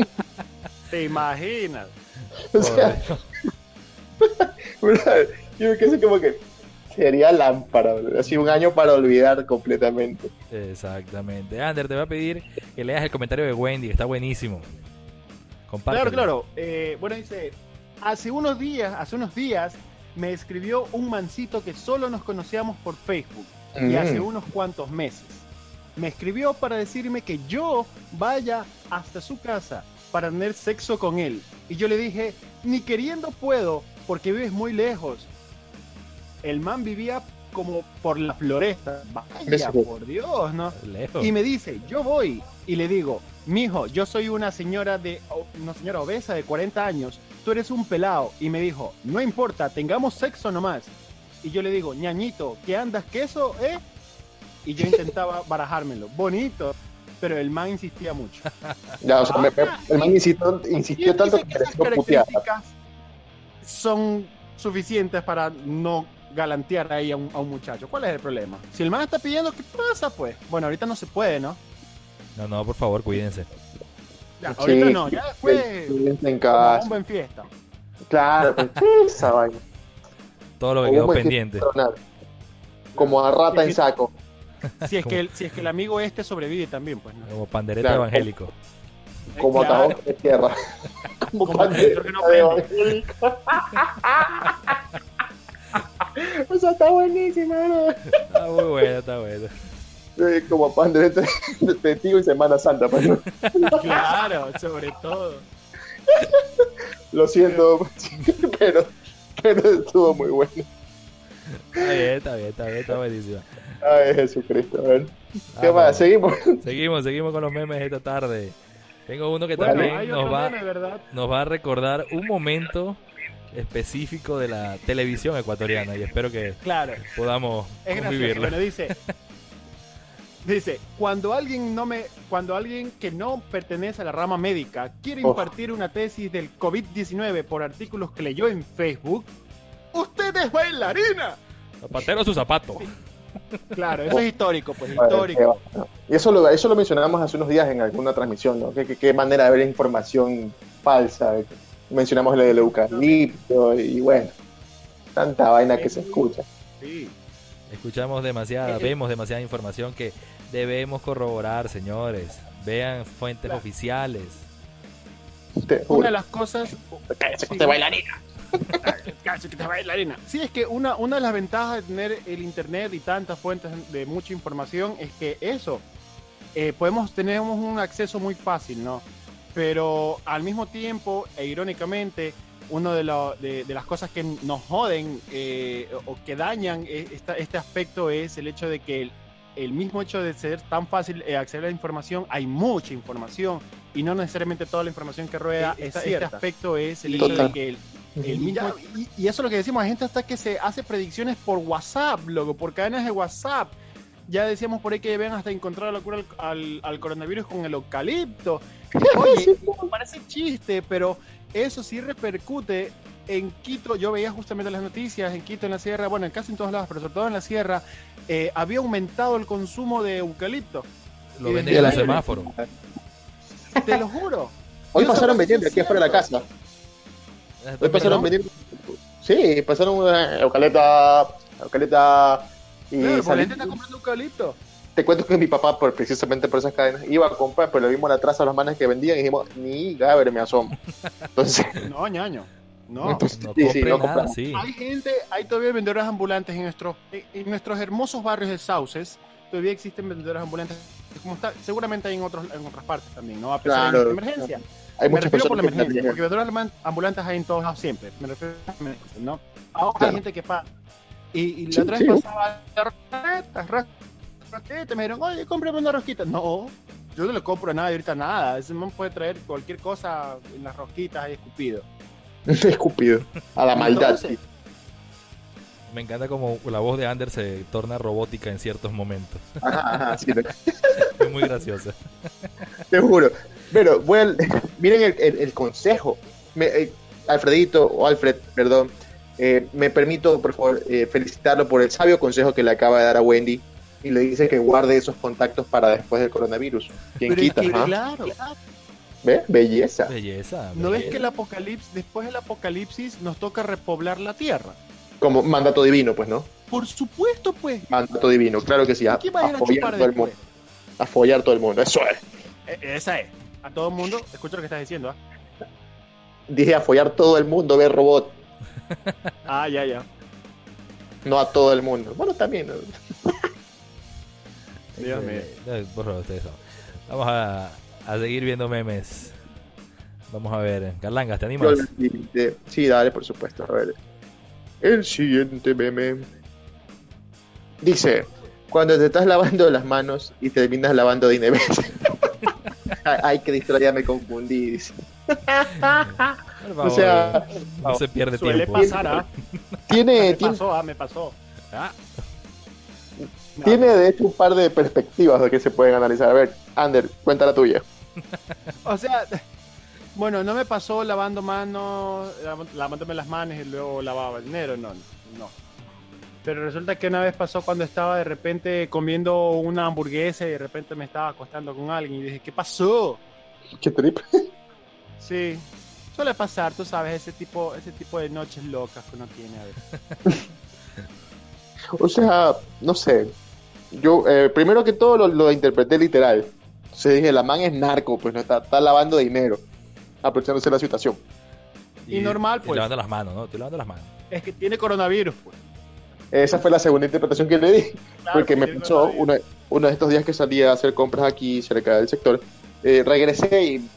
¿Te imaginas? O sea, yo me quedé como que sería lámpara, así un año para olvidar completamente. Exactamente. Ander, te voy a pedir que leas el comentario de Wendy, que está buenísimo. Compártelo. Claro, claro. Eh, bueno, dice, hace unos días, hace unos días me escribió un mancito que solo nos conocíamos por Facebook y Mm. hace unos cuantos meses. Me escribió para decirme que yo vaya hasta su casa para tener sexo con él. Y yo le dije, ni queriendo puedo porque vives muy lejos. El man vivía como por la floresta. Vaya, por Dios, ¿no? Lejos. Y me dice, yo voy. Y le digo, mijo, yo soy una señora de una señora obesa de 40 años. Tú eres un pelado. Y me dijo, no importa, tengamos sexo nomás. Y yo le digo, ñañito, ¿qué andas queso, eh? Y yo intentaba barajármelo. Bonito. Pero el man insistía mucho. Ya, o sea, me- me- el man insistió, insistió tanto que que esas puteada. son suficientes para no galantear ahí a un, a un muchacho. ¿Cuál es el problema? Si el man está pidiendo, ¿qué pasa, pues? Bueno, ahorita no se puede, ¿no? No, no, por favor, cuídense. Ya, Sí, ahorita no, ya después Quédense en casa. bomba en fiesta. Claro, pues, esa vaina. Todo lo que quedó pendiente. Como a rata en saco. Si es, que el, si es que el amigo este sobrevive también, pues no. Como pandereta Claro. evangélico. Como Claro. de tierra. Como Como pan dentro que no evangélico. O sea, está buenísima, bro. Está muy bueno, está bueno. Eh, Como pan de, de, de testigo y Semana Santa. pues, ¿no? Claro, sobre todo. Lo siento, pero, pero estuvo muy bueno. Está bien, está bien, está bien, está buenísimo. Ay, Jesucristo. A ver. ¿Qué Vamos. más? Seguimos. Seguimos, seguimos con los memes esta tarde. Tengo uno que Bueno, también nos va, nos va a recordar un momento específico de la televisión ecuatoriana y espero que Claro, podamos es convivirlo. Bueno, dice. Dice, cuando alguien no me, cuando alguien que no pertenece a la rama médica quiere Oh. impartir una tesis del COVID-19 por artículos que leyó en Facebook, usted es bailarina. Zapatero su zapato. Claro, eso es histórico, pues histórico. Y eso lo, eso lo mencionamos hace unos días en alguna transmisión, ¿no? ¿Qué, qué, qué manera de ver información falsa? Mencionamos lo del eucalipto y bueno, tanta vaina que se escucha. Sí. Escuchamos demasiada, vemos demasiada información que debemos corroborar, señores. Vean fuentes Claro. oficiales. Una de las cosas. Cállate, sí. te bailarina. Casi que te bailarina. Sí, es que una, una de las ventajas de tener el internet y tantas fuentes de mucha información es que eso, eh, podemos tenemos un acceso muy fácil, ¿no? Pero al mismo tiempo, e irónicamente, una de, lo- de, de las cosas que nos joden eh, o que dañan eh, esta- este aspecto es el hecho de que el, el mismo hecho de ser tan fácil eh, acceder a la información, hay mucha información y no necesariamente toda la información que rueda Es esta- este aspecto es el hecho de que el, el mismo, y, y eso es lo que decimos, hay gente hasta que se hace predicciones por WhatsApp, loco, por cadenas de WhatsApp. Ya decíamos por ahí que ven hasta encontrar la cura al, al- al coronavirus con el eucalipto. Oye, parece chiste, pero eso sí repercute en Quito. Yo veía justamente las noticias en Quito, en la sierra, bueno, en casi en todos lados, pero sobre todo en la sierra, eh, había aumentado el consumo de eucalipto. Lo desde en los ayer- semáforos. Te lo juro. Hoy Yo pasaron vendiendo aquí es afuera de la casa. Hoy pasaron vendiendo. Sí, pasaron una eucaleta, eucaleta y Claro, porque la salí- gente está comprando eucalipto. Te cuento que mi papá, por, precisamente por esas cadenas, iba a comprar, pero le vimos la traza a los manes que vendían y dijimos, ni gaber me asomo. Entonces, No, ñaño. No. entonces, No sí, sí, compre no nada, sí. Hay gente, hay todavía vendedores ambulantes en nuestros, en nuestros hermosos barrios de Sauces. Todavía existen vendedores ambulantes. Como está, seguramente hay en, otros, en otras partes también, ¿no? A pesar Claro. de la emergencia. Hay me muchas refiero por personas la emergencia, porque vendedores ambulantes hay en todos lados siempre. Me refiero a la emergencia, ¿no? Ahora Claro. hay gente que paga. Y, y la Sí, otra sí. vez pasaba rosquetas, me dijeron, oye, cómprame una rosquita. No, yo no le compro nada ahorita nada. Ese man puede traer cualquier cosa en las rosquitas ahí escupido. Escupido. A la maldad. Entonces, Me encanta como la voz de Ander se torna robótica en ciertos momentos. Ajá, ajá, sí, Es muy graciosa. te juro. Pero, bueno, miren el, el- el consejo. Me- eh, Alfredito, o Alfred, perdón, eh, me permito, por favor, eh, felicitarlo por el sabio consejo que le acaba de dar a Wendy y le dice que guarde esos contactos para después del coronavirus. ¿Quién pero es quita? que, ah? claro, ¿Ves? Belleza. Belleza. ¿No ves que el apocalipsis, después del apocalipsis, nos toca repoblar la tierra? Como mandato divino, pues, ¿no? Por supuesto, pues. Mandato divino, claro que sí. A, ¿Quién va a follar todo el mundo. A follar todo el mundo. Eso es. E- esa es. A todo el mundo, escucha lo que estás diciendo, ¿ah? Dije a follar todo el mundo, ver robot. Ah, ya, ya. No a todo el mundo. Bueno, también. Dios mío. Por favor, ustedes son. Vamos a, a seguir viendo memes. Vamos a ver. Carlangas, ¿te animas? Sí, dale, por supuesto. A ver. El siguiente meme. Dice, cuando te estás lavando las manos y terminas lavando de Inés. Ay, qué distraída, me confundí. dice. Por favor, O sea, no se pierde Suele tiempo. pasar, ¿ah? Tiene, Me tiene, pasó, ah, me pasó. Ah. Tiene de hecho un par de perspectivas de que se pueden analizar. A ver, Ander, cuenta la tuya. O sea, bueno, no me pasó lavando manos, lav- lavándome las manos y luego lavaba el dinero, no, no. Pero resulta que una vez pasó cuando estaba de repente comiendo una hamburguesa y de repente me estaba acostando con alguien y dije, ¿qué pasó? Qué trip. Sí, suele pasar, tú sabes, ese tipo, ese tipo de noches locas que uno tiene a veces. O sea, no sé. Yo, eh, primero que todo, lo, lo interpreté literal. Entonces dije, la man es narco, pues no está, está lavando dinero, aprovechándose de la situación. Y normal, y pues. lavando las manos, ¿no? Estoy lavando las manos. Es que tiene coronavirus, pues. Esa fue la segunda interpretación que le di. Claro, porque me pasó uno, uno de estos días que salí a hacer compras aquí cerca del sector. eh, regresé y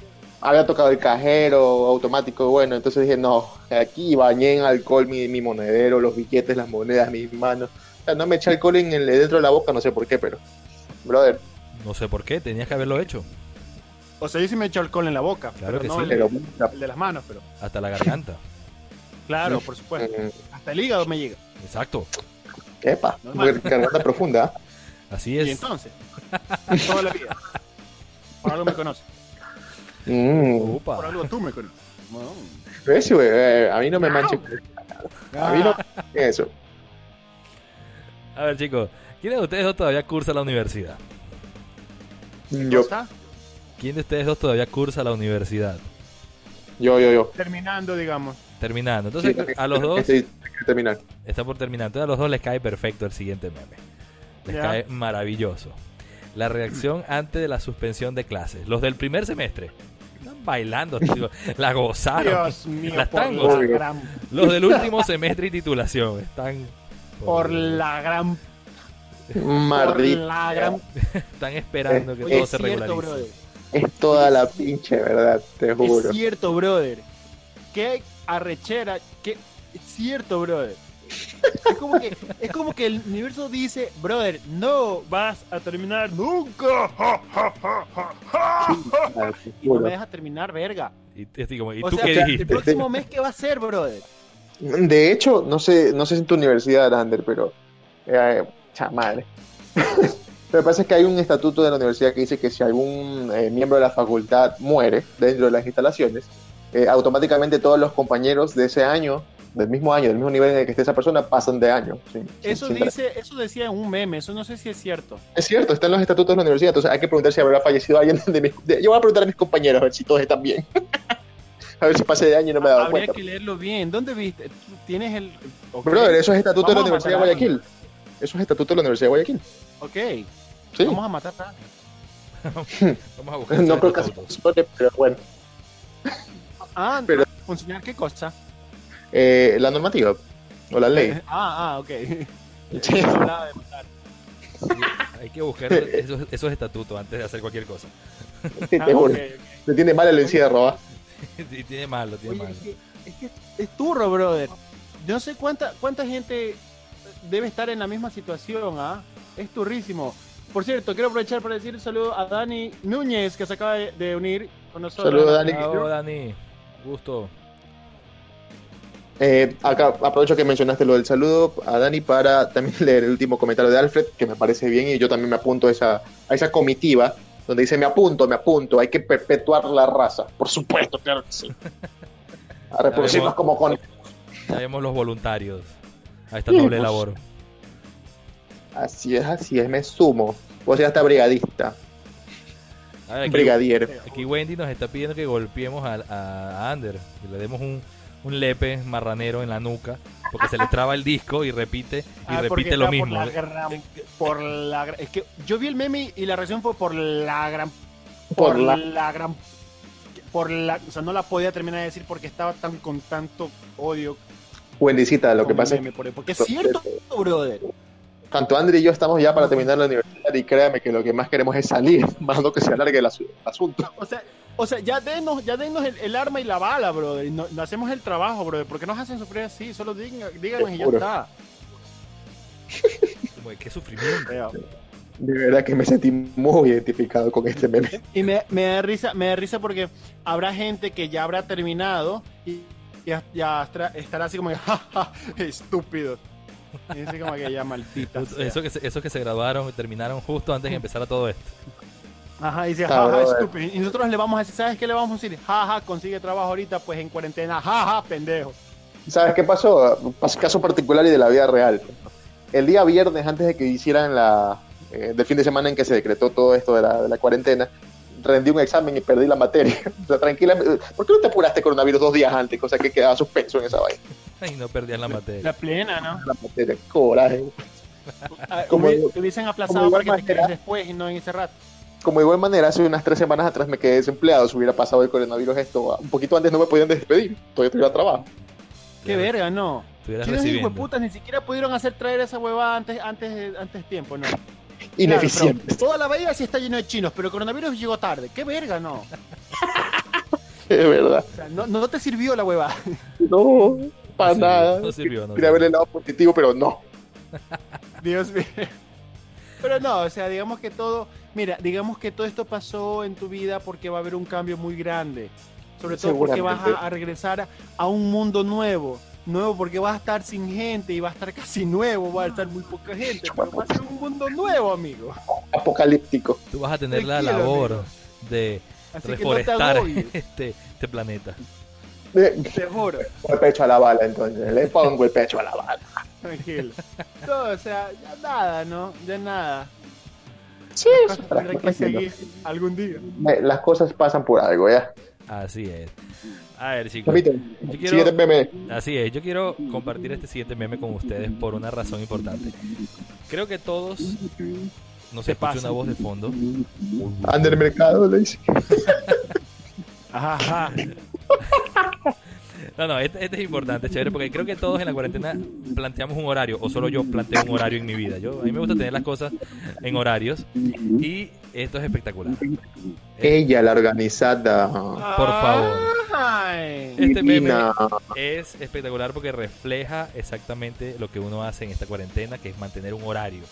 había tocado el cajero automático. Bueno, entonces dije, no, aquí bañé en alcohol mi, mi monedero, los billetes, las monedas, mis manos. Sea, no me eché alcohol en el, dentro de la boca, no sé por qué, pero. Brother, No sé por qué, tenías que haberlo hecho. O sea, yo sí me echo alcohol en la boca, Claro pero que no sí. el, pero. el de las manos, pero. Hasta la garganta. Claro, por supuesto. mm, Hasta el hígado me llega. Exacto. Epa, Normal. garganta profunda. Así Y es. entonces, toda la vida. Por algo me conoces. Mm. Por algo tú me conoces. Bueno. ¿Ves, güey? Eh, a mí no me manches. A mí no eso. A ver, chicos. ¿Quién de ustedes dos todavía cursa la universidad? Yo, ¿Está? ¿Quién de ustedes dos todavía cursa la universidad? yo, yo, yo. Terminando, digamos. Terminando. Entonces, Sí, a los dos tengo que terminar. está por terminar. Entonces, a los dos les cae perfecto el siguiente meme. Les Ya. cae maravilloso. La reacción antes de la suspensión de clases. Los del primer semestre. Están bailando, tío. la gozaron. Dios mío, la gran, Los del último semestre y titulación. Están. Por la gran, por Maldito. la gran. Están esperando que Oye, todo es se cierto, regularice. brother. Es toda la pinche verdad, te juro. Es cierto, brother. Qué arrechera, qué es cierto, brother. Es como que es como que el universo dice, brother, no vas a terminar nunca. Ja, ja, ja, Y no juro. me dejas terminar, verga. Y, y como, ¿y O tú sea, qué el dijiste? próximo mes qué va a ser, brother. De hecho, no sé, no sé si en tu universidad, Ander, pero. Eh, cha madre. Lo que pasa es que hay un estatuto de la universidad que dice que si algún eh, miembro de la facultad muere dentro de las instalaciones, eh, automáticamente todos los compañeros de ese año, del mismo año, del mismo nivel en el que esté esa persona, pasan de año. sin- sin- Eso sin- dice, eso decía en un meme, eso no sé si es cierto. Es cierto, está en los estatutos de la universidad, entonces hay que preguntar si habrá fallecido alguien de mis... de- Yo voy a preguntar a mis compañeros a ver si todos están bien. a ver si pasé de año y no me he dado Habría cuenta. que leerlo bien. ¿Dónde viste? ¿Tú ¿Tienes el Brother, eso es estatuto de la Universidad de Guayaquil. Eso es estatuto de la Universidad de Guayaquil. Ok, Sí. vamos a matar a Vamos a buscar No creo que funcione, pero bueno. Ah, Pero- funcionar qué cosa? Eh, la normativa o la ley. Ah, ah, ok. Sí. De. Hay que buscar esos, esos estatutos antes de hacer cualquier cosa. Te Ah, juro. ok, ok. Le tiene mal el encierro, ¿ah? Tiene malo, tiene Oye, malo. es que, es que es turro, brother. No sé cuánta, cuánta gente debe estar en la misma situación, ¿ah? Es turrísimo. Por cierto, quiero aprovechar para decir un saludo a Dani Núñez, que se acaba de, unir con nosotros. Saludo, Dani. Bravo, Dani. Gusto. Eh, acá aprovecho que mencionaste lo del saludo a Dani para también leer el último comentario de Alfred, que me parece bien, y yo también me apunto a esa, a esa comitiva, donde dice, me apunto, me apunto, hay que perpetuar la raza. Por supuesto, claro que sí. A reproducirnos como con... Sabemos los voluntarios a esta noble pues. labor. Así es, así es, me sumo. O sea, hasta brigadista. A ver, aquí, Brigadier. aquí Wendy nos está pidiendo que golpeemos a, a Ander, que le demos un, un lepe marranero en la nuca, porque se le traba el disco y repite y Ah, repite lo mismo. Por la gran- por la es que yo vi el meme y la reacción fue por la gran. Por Por, la- la... gran. Por la, o sea, no la podía terminar de decir porque estaba tan con tanto odio. Wendycita, lo que pasa es por- porque es cierto, brother. Tanto André y yo estamos ya para terminar la universidad y créame que lo que más queremos es salir, más no que se alargue el asu- asunto. O sea, o sea, ya denos, ya denos el, el arma y la bala, brother. Y no, no hacemos el trabajo, brother. ¿Por qué nos hacen sufrir así? Solo digan, díganos y ya está. Que qué sufrimiento. De verdad que me sentí muy identificado con este meme. Y me, me da risa, me da risa porque habrá gente que ya habrá terminado y ya, ya estará, así como que, "Ja, ja, estúpido. Y así como que ya maldita. Eso que, se, esos que se graduaron y terminaron justo antes de empezar a todo esto. Ajá, y dice, jaja, estúpido. Y nosotros le vamos a decir, ¿sabes qué le vamos a decir? Jaja, consigue trabajo ahorita, pues en cuarentena. Jaja, pendejo. ¿Sabes qué pasó? Pas- Caso particular y de la vida real. El día viernes, antes de que hicieran la. eh, del fin de semana en que se decretó todo esto de la, de la cuarentena, rendí un examen y perdí la materia. O sea, tranquila. ¿Por qué no te apuraste coronavirus dos días antes? Cosa que quedaba suspenso en esa vaina. Y no perdían la materia. La plena, ¿no? La materia. Coraje. Ah, Como- te hubiesen aplazado como para igual que te después y no en ese rato. Como de igual manera, hace unas tres semanas atrás me quedé desempleado. Si hubiera pasado el coronavirus esto, un poquito antes no me podían despedir. Todavía tuviera trabajo. Qué verga, no. Estuvieras Chinos hijos de recibiendo. putas ni siquiera pudieron hacer traer esa huevada antes, antes, antes de tiempo, ¿no? Ineficiente. Claro, toda la bahía sí está lleno de chinos, pero el coronavirus llegó tarde. Qué verga, no. Es verdad. O sea, no, no te sirvió la huevada. No, para nada. no sirvió, no Quería ver el lado positivo, pero no. Dios mío. Pero no, o sea, digamos que todo, mira, digamos que todo esto pasó en tu vida porque va a haber un cambio muy grande. Sobre todo porque vas a regresar a un mundo nuevo. Nuevo porque vas a estar sin gente y va a estar casi nuevo, va a estar muy poca gente, pero va a ser un mundo nuevo, amigo. Apocalíptico. Tú vas a tener la labor amigo. de Así no reforestar este, este planeta. Le te juro. pongo el pecho a la bala, entonces. Le pongo el pecho a la bala. Tranquilo. No, o sea, ya nada, ¿no? Ya nada. Sí, Las cosas tendrán que seguir algún día. Las cosas pasan por algo, ¿ya? Así es. A ver, chicos. Yo quiero- siguiente meme. Así es, yo quiero compartir este siguiente meme con ustedes por una razón importante. Creo que todos, no se escucha pasa. una voz de fondo. Ander Mercado le dice. Ajá, ajá. No, no, este, este es importante, chévere, porque creo que todos en la cuarentena planteamos un horario, o solo yo planteo un horario en mi vida. Yo, a mí me gusta tener las cosas en horarios y esto es espectacular. Ella, la organizada. Por favor. Este meme Divina. es espectacular porque refleja exactamente lo que uno hace en esta cuarentena, que es mantener un horario.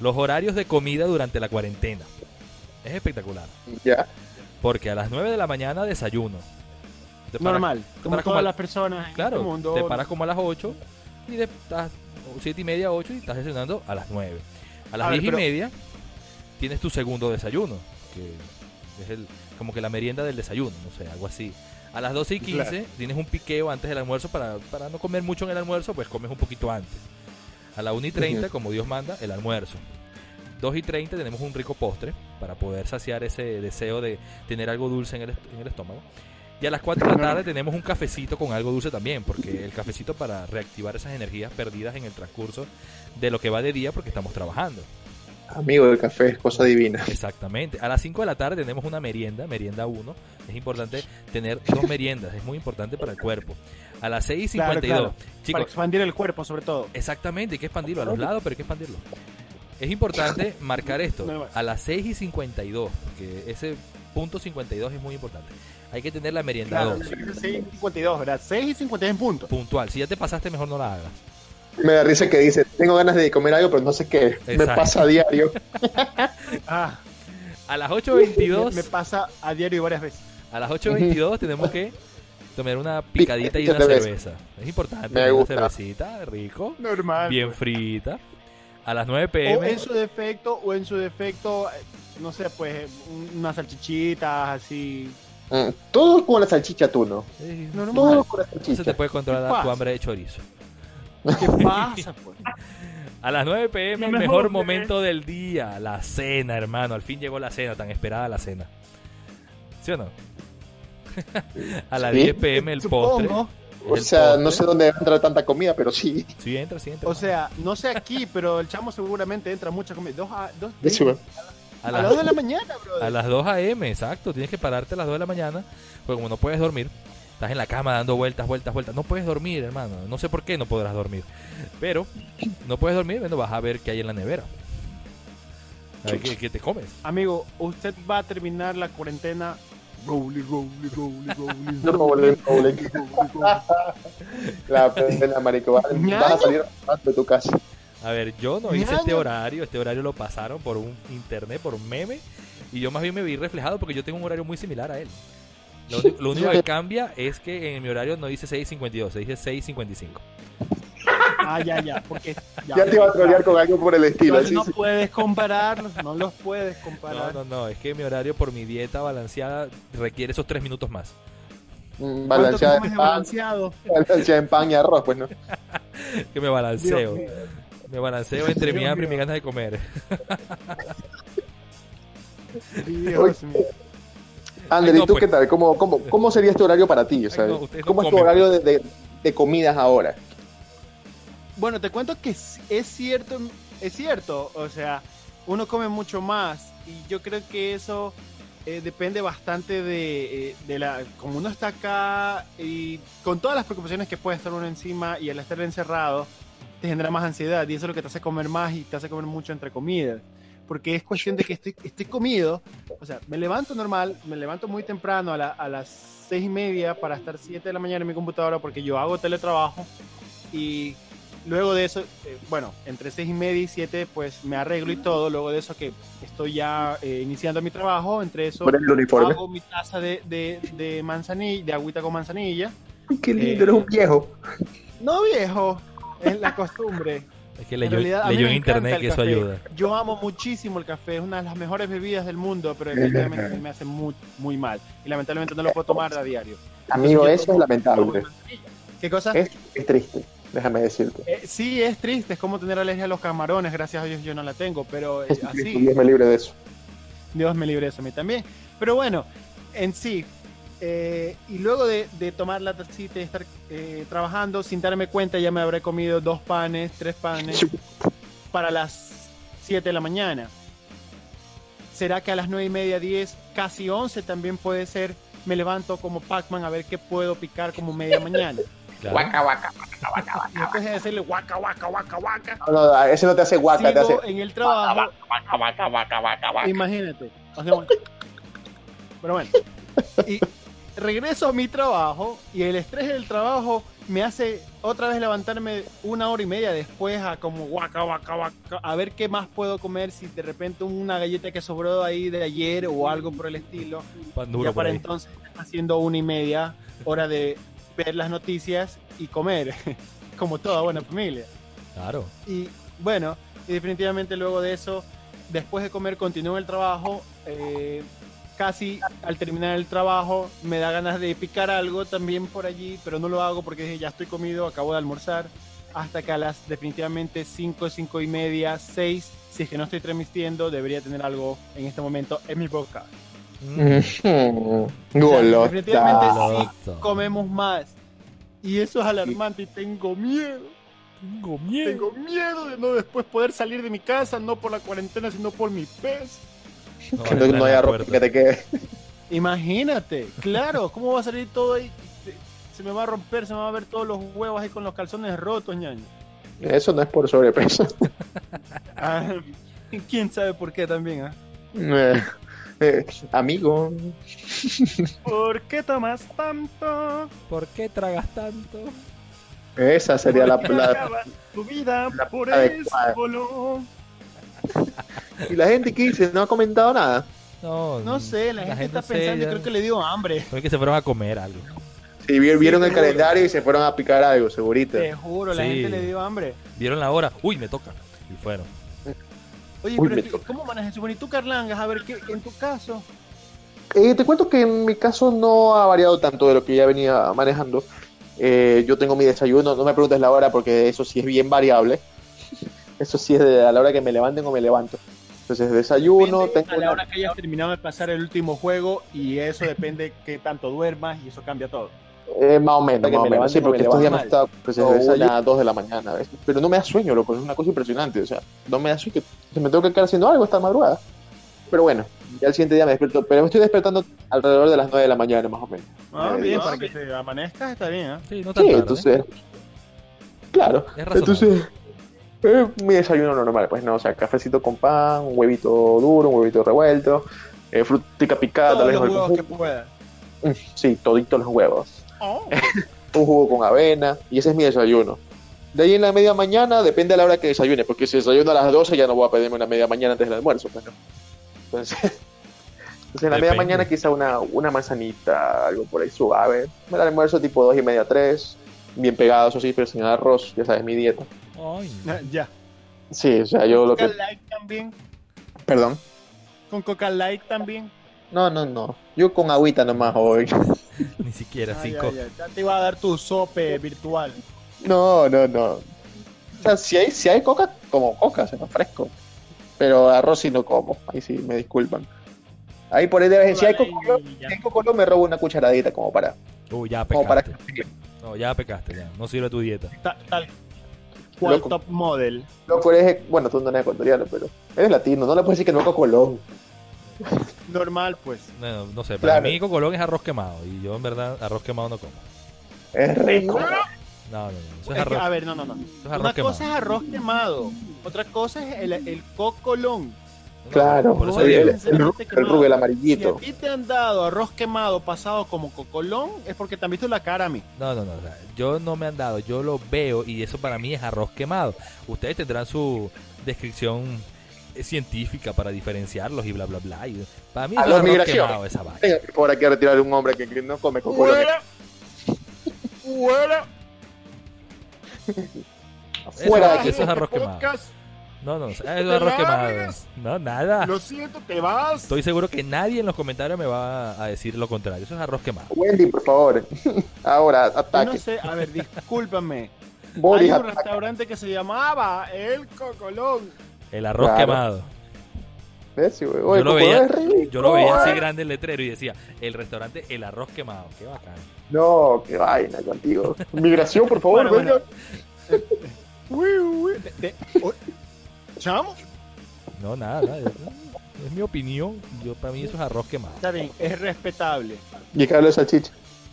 Los horarios de comida durante la cuarentena. Es espectacular. Ya. Porque a las 9 de la mañana desayuno. Te paras- Normal, paras como todas las personas en Claro, este mundo. te paras como a las 8 y de a 7 y media, 8 y estás desayunando a las 9. A las A ver, 10 pero- y media tienes tu segundo desayuno, que es el, como que la merienda del desayuno, no sé, algo así. A las 12 y 15 Claro. tienes un piqueo antes del almuerzo para, para no comer mucho en el almuerzo, pues comes un poquito antes. A la 1 y 30, Ujú. como Dios manda, el almuerzo. 2 y 30 tenemos un rico postre para poder saciar ese deseo de tener algo dulce en el, en el estómago. Y a las 4 de la tarde tenemos un cafecito con algo dulce también, porque el cafecito para reactivar esas energías perdidas en el transcurso de lo que va de día porque estamos trabajando. Amigo del café, es cosa divina. Exactamente. A las 5 de la tarde tenemos una merienda, merienda 1. Es importante tener dos meriendas, es muy importante para el cuerpo. A las 6 y Claro, 52. claro. Para Chicos, expandir el cuerpo, sobre todo. exactamente, hay que expandirlo a los lados, pero hay que expandirlo. Es importante marcar esto a las 6 y 52, porque ese punto 52 es muy importante. Hay que tener la merienda Claro, 2, 6 y 52, ¿verdad? 6 y 52 en punto. puntual. Si ya te pasaste, mejor no la hagas. Me da risa que dice, tengo ganas de comer algo, pero no sé qué. Me pasa a diario. Ah, A las me, 8.22, me pasa a diario varias veces. a las 8.22 tenemos que tomar una picadita y una cerveza. Es importante, Me tener una cervecita, rico, Normal. bien frita. A las 9 O pm, en su defecto, o en su defecto, no sé, pues un- unas salchichitas así. Mm, Todo con la salchicha tú, ¿no? Normal. Todo con la no se te salchicha. puede controlar ¿Qué tu hambre de chorizo. ¿Qué pasa, pues? A las 9 pm, el mejor, momento del día. La cena, hermano. Al fin llegó la cena, tan esperada la cena. ¿Sí o no? a las Sí. 10 pm el postre. Supongo. O El sea, no postre. sé dónde entra tanta comida, pero sí. Sí, entra, sí, entra. O sea, no sé aquí, pero el chamo seguramente entra mucha comida. Dos a, dos, a, a las, las 2 de la mañana, bro. a las 2 am, exacto. Tienes que pararte a las 2 de la mañana. Porque como no puedes dormir, estás en la cama dando vueltas, vueltas, vueltas. No puedes dormir, hermano. No sé por qué no podrás dormir. Pero no puedes dormir, bueno, vas a ver qué hay en la nevera. A ver qué, qué te comes. Amigo, usted va a terminar la cuarentena. Rolly, rolly, rolly, rolly. Rolly, rolly. La pena, marico. Vas, a salir de tu casa. A ver, yo no hice este horario, este horario lo pasaron por un internet, por un meme, y yo más bien me vi reflejado porque yo tengo un horario muy similar a él. Lo, único que cambia es que en mi horario no dice 6.52, se dice 6.55. Ah, ya, ya. Porque Ya te iba a trolear con algo por el estilo. Sí, no sí. puedes comparar, no los puedes No, comparar. no, no, es que mi horario por mi dieta balanceada requiere esos 3 minutos más. Mm, ¿Cuánto Balanceada comes en pan, balanceado? balanceada en pan y arroz, pues no. Que me balanceo. Dios. Me balanceo entre mi Dios hambre y mi mío. ganas de comer. Dios mío. Ander, Ay, no, ¿y tú pues. qué tal? ¿Cómo, cómo, cómo sería este horario para ti? O sea, Ay, no, ustedes no ¿Cómo es tu horario de, de- de comidas ahora? Bueno, te cuento que es es cierto, es cierto, o sea, uno come mucho más y yo creo que eso eh, depende bastante de, eh, de la, como uno está acá y con todas las preocupaciones que puede estar uno encima y al estar encerrado te genera más ansiedad y eso es lo que te hace comer más y te hace comer mucho entre comidas. Porque es cuestión de que estoy, estoy comido, o sea, me levanto normal, me levanto muy temprano a, la- a las seis y media para estar siete de la mañana en mi computadora porque yo hago teletrabajo y luego de eso, eh, bueno, entre seis y media y siete, pues me arreglo y todo. Luego de eso que estoy ya eh, iniciando mi trabajo, entre eso Por el uniforme. hago mi taza de, de, de manzanilla, de agüita con manzanilla. Ay, Qué lindo, eh, eres un viejo. No viejo, es la costumbre. Es que En leyó, realidad, a mí leyó en internet que eso café. ayuda. Yo amo muchísimo el café, es una de las mejores bebidas del mundo, pero definitivamente me hace muy, muy mal. Y lamentablemente no lo puedo tomar a diario. Amigo, Entonces, eso es lamentable. ¿Qué cosa? Es, es triste, déjame decirte. Eh, sí, es triste, es como tener alergia a los camarones, gracias a Dios yo no la tengo, pero eh, así, Dios me libre de eso. Dios me libre de eso a mí también. Pero bueno, en sí, eh, y luego de, de tomar la tacita y estar eh, trabajando, sin darme cuenta ya me habré comido dos panes, tres panes para las 7 de la mañana. ¿Será que a las 9 y media, 10, casi 11 también puede ser? Me levanto como Pac-Man a ver qué puedo picar como media mañana. Claro. Guaca, guaca. Y después de decirle guaca, guaca, guaca, guaca, No, no, ese no te hace guaca, te hace. sigo en el trabajo Guaca, guaca, guaca, guaca, guaca. Imagínate. hacemos- Pero bueno. Y regreso a mi trabajo y el estrés del trabajo me hace otra vez levantarme una hora y media después a como guaca, guaca, guaca, a ver qué más puedo comer, si de repente una galleta que sobró ahí de ayer o algo por el estilo. Pan duro ya por para entonces haciendo una y media hora de ver las noticias y comer, como toda buena familia. Claro. Y bueno, y definitivamente luego de eso, después de comer, continúo el trabajo. eh, casi al terminar el trabajo, me da ganas de picar algo también por allí, pero no lo hago porque ya estoy comido, acabo de almorzar. Hasta que a las definitivamente 5, 5 y media, 6, si es que no estoy transmitiendo, debería tener algo en este momento en mi boca. Mm. Golota. definitivamente sí comemos más. Y eso es alarmante y tengo miedo. Tengo miedo. Tengo miedo de no después poder salir de mi casa, no por la cuarentena, sino por mi pez. No, Que no, haya ropa que te quede. Imagínate, claro, ¿cómo va a salir todo ahí? Se- me va a romper, se me va a ver todos los huevos ahí con los calzones rotos, ñaño. Eso no es por sobrepeso. Ah, ¿Quién sabe por qué también? ah? Eh, eh, amigo. ¿Por qué tomas tanto? ¿Por qué tragas tanto? Esa sería la, ¿Por qué la- tu vida la por adecuada. Y la gente que dice, no ha comentado nada. No, No sé, la, gente, está pensando, seria. creo que le dio hambre. Creo que se fueron a comer algo. Sí, vi- vieron el calendario y se fueron a picar algo, segurito. Te juro, la Sí. gente le dio hambre. Vieron la hora. Uy, me toca. Y fueron. Oye, Uy, pero ¿cómo manejas eso? Bueno, y tú, Carlangas, a ver, ¿qué, en tu caso, Eh, te cuento que en mi caso no ha variado tanto de lo que ya venía manejando. Eh, yo tengo mi desayuno, no me preguntes la hora porque eso sí es bien variable. Eso sí es de, a la hora que me levanten o me levanto. Entonces desayuno, Depende tengo a la una- hora que hayas terminado de pasar el último juego y eso depende qué tanto duermas y eso cambia todo. eh, más o menos, que más o menos. Sí, porque estos días me está pues, una dos de la mañana, ¿ves? Pero no me da sueño, loco, es una cosa impresionante. O sea, no me da sueño. Se me tengo que quedar haciendo algo esta madrugada. Pero bueno, ya el siguiente día me despierto. Pero me estoy despertando alrededor de las 9 de la mañana, más o menos. Ah, Eh, bien, ah, para que te amanezcas está bien, ¿eh? Sí, no tan Sí, tarde. entonces. Claro. Es. Entonces. Eh, mi desayuno normal, pues no, o sea, cafecito con pan, un huevito duro, un huevito revuelto, eh, frutica picada, tal Todos vez los huevos que jugo. puedas. Mm, Sí, toditos los huevos. Oh. Un jugo con avena, y ese es mi desayuno. De ahí en la media mañana, depende de la hora que desayune, porque si desayuno a las 12 ya no voy a pedirme una media mañana antes del almuerzo, pues, ¿no? Entonces, entonces en la media mañana quizá una, una manzanita, algo por ahí suave. El almuerzo tipo 2 y media, 3, bien pegado, eso sí, pero sin arroz, ya sabes, mi dieta. Ay, Ya. Sí, o sea, yo lo Coca que... Light también. Perdón. Con Coca Light también. No, no, no. Yo con agüita nomás hoy. ni siquiera Ay, cinco. ay, ay, Ya te iba a dar tu sope virtual. No, no, no. O sea, si hay, si hay coca, como coca, se me fresco. Pero arroz sí no como. Ahí sí, me disculpan. Ahí por ahí debe decir, si hay coco, Y si hay coco, me robo una cucharadita como para... Uy, ya Como para pecaste. No, ya pecaste, ya. No sirve tu dieta. Ta- Tal cual Loco. top model. Loco, eres, bueno, tú no eres ecuatoriano, pero eres latino, no le puedes decir que no a Colón. Normal, pues. No, no sé, para Claro. mí Cocolón es arroz quemado. Y yo en verdad arroz quemado no como. Es rico. Bueno, No, no, no. Eso es es que, arroz, a ver, no, no, no. es Una quemado. cosa es arroz quemado. Otra cosa es el, el cocolón. Claro, Por eso el, el, el, rubio, el Si a amarillito. ti te han dado arroz quemado pasado como cocolón, es porque te han visto la cara a mí. No, no, no. o sea, yo no me han dado, yo lo veo y eso para mí es arroz quemado. Ustedes tendrán su descripción eh, científica para diferenciarlos y bla, bla, bla. y para mí eso es arroz migración. quemado esa vaina. Por aquí a retirar un hombre que, no come cocolón. ¡Fuera! ¡Fuera! Fuera de Eso- aquí. eso es arroz quemado. Podcast. No, no, es ¿Te arroz quemado. largas? No, nada. Lo siento, te vas. Estoy seguro que nadie en los comentarios me va a decir lo contrario. Eso es arroz quemado. Wendy, por favor. Ahora, Yo ataque. no sé, a ver, discúlpame. Boris, Hay un ataque. restaurante que se llamaba El Cocolón. El arroz Claro. quemado. Sí, güey. Oye, Yo lo veía- Yo lo veía así eh. grande el letrero y decía, el restaurante El Arroz Quemado. Qué bacán. No, qué vaina contigo. Migración, por favor, Bueno, venga. Uy, uy, de- de- Chamo, No, nada, nada. Es mi opinión. Yo Para mí eso es arroz quemado. está bien, es respetable. Y caldo de salchicha.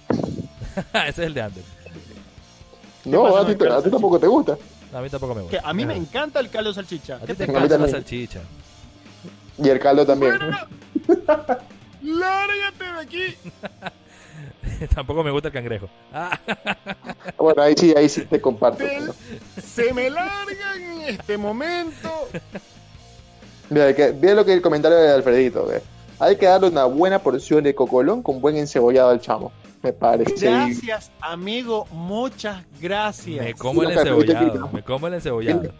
Ese es el de antes. No, a ti, a tampoco te gusta. A mí tampoco me Que gusta. a mí me encanta el caldo de salchicha. A ¿Qué te te A mí encanta la también. salchicha. Y el caldo también. ¡Lárgate de aquí! tampoco me gusta el cangrejo. Ah, Bueno, ahí sí, ahí sí te comparto. Se me largan este momento. Mira, que, mira lo que el comentario de Alfredito. ve. Hay que darle una buena porción de cocolón con buen encebollado al chamo. Me parece. Gracias, amigo. Muchas gracias. me como el encebollado. Me como el encebollado.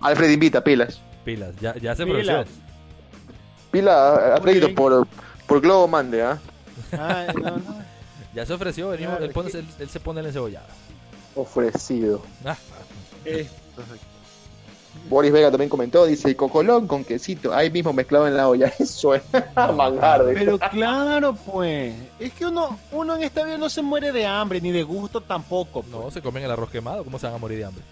Alfred invita, pilas. Pilas. Ya, ya se Pilas. produció. Pila, Alfredito, bien. por, por Globo Mande, ¿ah? Ay, no, no. Ya se ofreció. venimos- Claro, él, pone- que- él- él se pone el encebollado. Ofrecido. Ah, Eh, Boris Vega también comentó, dice, cocolón con quesito, ahí mismo mezclado en la olla. Eso es manjar. de- Pero claro, pues. Es que uno, uno en esta vida no se muere de hambre, ni de gusto tampoco. pues. no, se comen el arroz quemado. ¿Cómo se van a morir de hambre?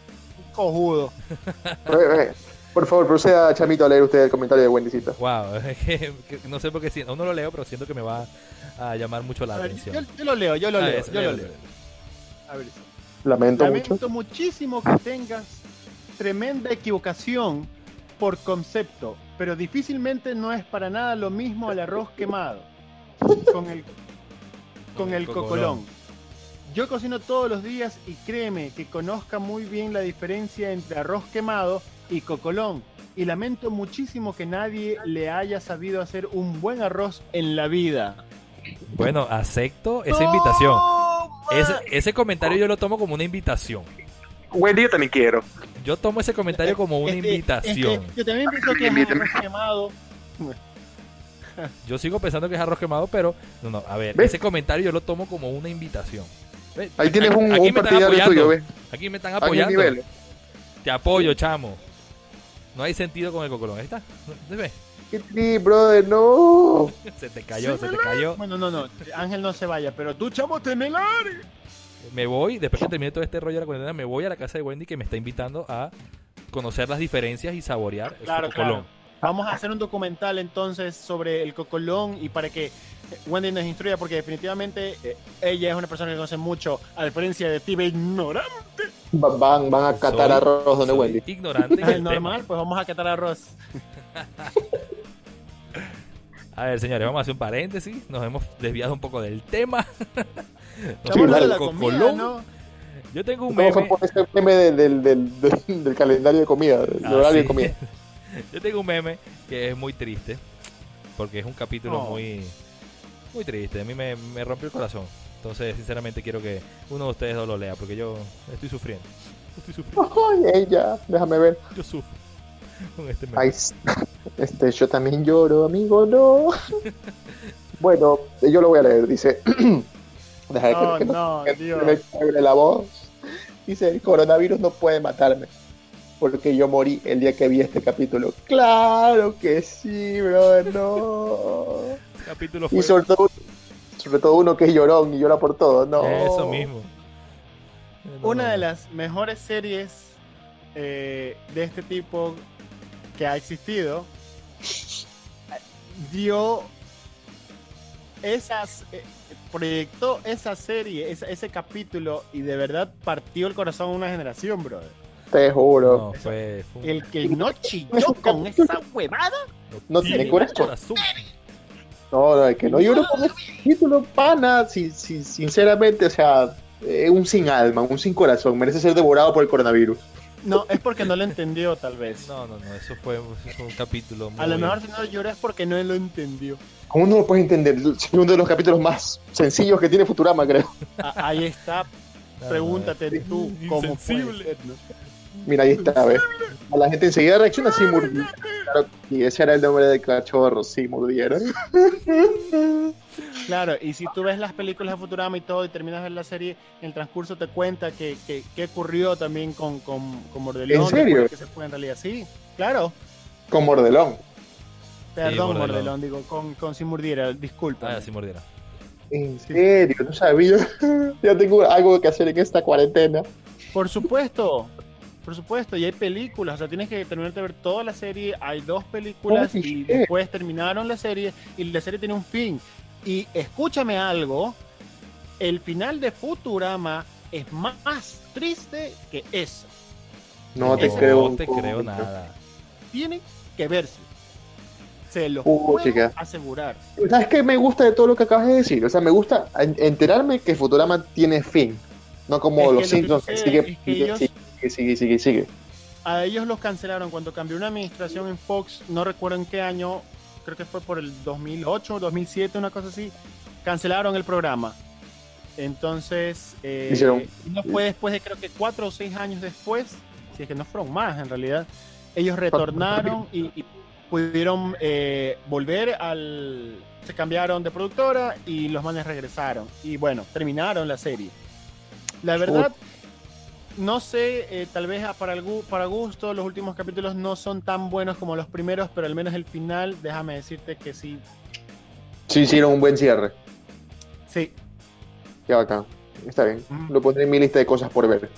Cojudo. Eh, eh, Por favor, proceda, Chamito, a leer usted el comentario de Wendycita. Wow. es que- que no sé por qué siento. No lo leo, pero siento que me va a llamar mucho la A ver, atención. yo, yo lo leo, yo lo Ah, leo, eso, yo lo léelo, leo. A ver, Lamento, lamento mucho. muchísimo que tengas tremenda equivocación por concepto, pero difícilmente no es para nada lo mismo al arroz quemado con el con el cocolón. Yo cocino todos los días y créeme que conozca muy bien la diferencia entre arroz quemado y cocolón. Y lamento muchísimo que nadie le haya sabido hacer un buen arroz en la vida. Bueno, acepto esa invitación. ¡No, Ese, ese comentario yo lo tomo como una invitación. Wendy, yo también quiero. Yo tomo ese comentario como una invitación. yo también pienso que es arroz quemado. Yo sigo pensando que es arroz quemado, pero no, no, a ver, ¿Ves? ese comentario yo lo tomo como una invitación. ¿Ves? Ahí tienes un, Aquí un me están partidario apoyando. tuyo, ¿ves? Aquí me están apoyando. nivel. Te apoyo, chamo. No hay sentido con el cocolón. Ahí está. ¿Ves? Triste, brother, no. Se te cayó, se te cayó. Bueno, no, no. Ángel no se vaya, pero tú, chamo, área. Me voy, después que termine todo este rollo de la cuarentena, me voy a la casa de Wendy que me está invitando a conocer las diferencias y saborear Claro, el cocolón. claro. Vamos a hacer un documental entonces sobre el cocolón y para que Wendy nos instruya, porque definitivamente eh, ella es una persona que conoce mucho, a diferencia de ti, ve ignorante. Va- Van, van a catar Soy- arroz donde Wendy. Ignorante. en Es normal, pues vamos a catar arroz. A ver, señores, vamos a hacer un paréntesis. Nos hemos desviado un poco del tema. Al la comida, cocolón. ¿no? Yo tengo un ¿Cómo fue meme. por ese meme del, del, del, del- calendario de comida, del Ah, horario sí. de comida? Yo tengo un meme que es muy triste. Porque es un capítulo Oh. muy. Muy triste. A mí me, me rompió el corazón. Entonces, sinceramente, quiero que uno de ustedes lo lea. Porque yo estoy sufriendo. Estoy sufriendo. Ay, ella, déjame ver. Yo sufro. Con este meme. Ay, este, yo también lloro, amigo, no. bueno, yo lo voy a leer, dice. Deja No, que, que no, que Dios. me quiebre la voz. Dice, el coronavirus no puede matarme. Porque yo morí el día que vi este capítulo. Claro que sí, brother, no. Capítulo fue. Y sobre todo, sobre todo uno que es llorón y llora por todo, no. Eso mismo. No, Una no, de las mejores series eh, de este tipo que ha existido eh, dio esas eh, proyectó esa serie esa- ese capítulo y de verdad partió el corazón a una generación brother Te juro. No, fue. fue un- el que no chilló con esa huevada No tiene corazón. No, no, es que no lloro con este título, pana. Si, si- sinceramente, o sea, eh, un sin alma, un sin corazón. Merece ser devorado por el coronavirus. No es porque no lo entendió tal vez No, no, no. Eso fue, eso fue un capítulo muy. a lo mejor si no llora es porque no lo entendió ¿Cómo no lo puedes entender? Es uno de los capítulos más sencillos que tiene Futurama, creo. A- ahí está pregúntate tú cómo puede ser, ¿no? Mira, ahí está, ¿ves? A la gente enseguida reacciona, sí, murdieron. Claro, y ese era el nombre del cachorro, sí, murdieron. Claro, y si tú ves las películas de Futurama y todo y terminas de ver la serie, en el transcurso te cuenta que, que, que ocurrió también con, con, con Mordelón. ¿En serio? Que se fue en realidad, sí, claro. Con mordelón. Perdón, Mordelón. Mordelón, digo, con, con si mordiera, disculpa. Ah, sí mordiera. En serio, no sabía. ya tengo algo que hacer en esta cuarentena. Por supuesto, por supuesto, y hay películas, o sea, tienes que terminarte de ver toda la serie, hay dos películas y después terminaron la serie y la serie tiene un fin. Y escúchame algo, el final de Futurama es más triste que eso. No te creo. No te creo nada. Tiene que verse. Se lo Uh, puedo chica. asegurar. ¿Sabes qué me gusta de todo lo que acabas de decir? O sea, me gusta en- enterarme que Futurama tiene fin. No como Es los lo que Simpsons que sucede sigue, es que sigue, ellos- sigue, sigue, sigue, sigue. A ellos los cancelaron cuando cambió una administración en Fox, no recuerdo en qué año, creo que fue por el 2008, 2007, una cosa así. Cancelaron el programa. Entonces, eh, Hicieron- no fue después de creo que cuatro o seis años después, si es que no fueron más en realidad, ellos retornaron y, y pudieron eh, volver al... Se cambiaron de productora y los manes regresaron. Y bueno, terminaron la serie. La verdad, no sé, eh, tal vez a- para, el para gusto los últimos capítulos no son tan buenos como los primeros, pero al menos el final, déjame decirte que sí, Sí, hicieron un buen cierre. sí, Qué bacán. Está bien. Mm. Lo pondré en mi lista de cosas por ver.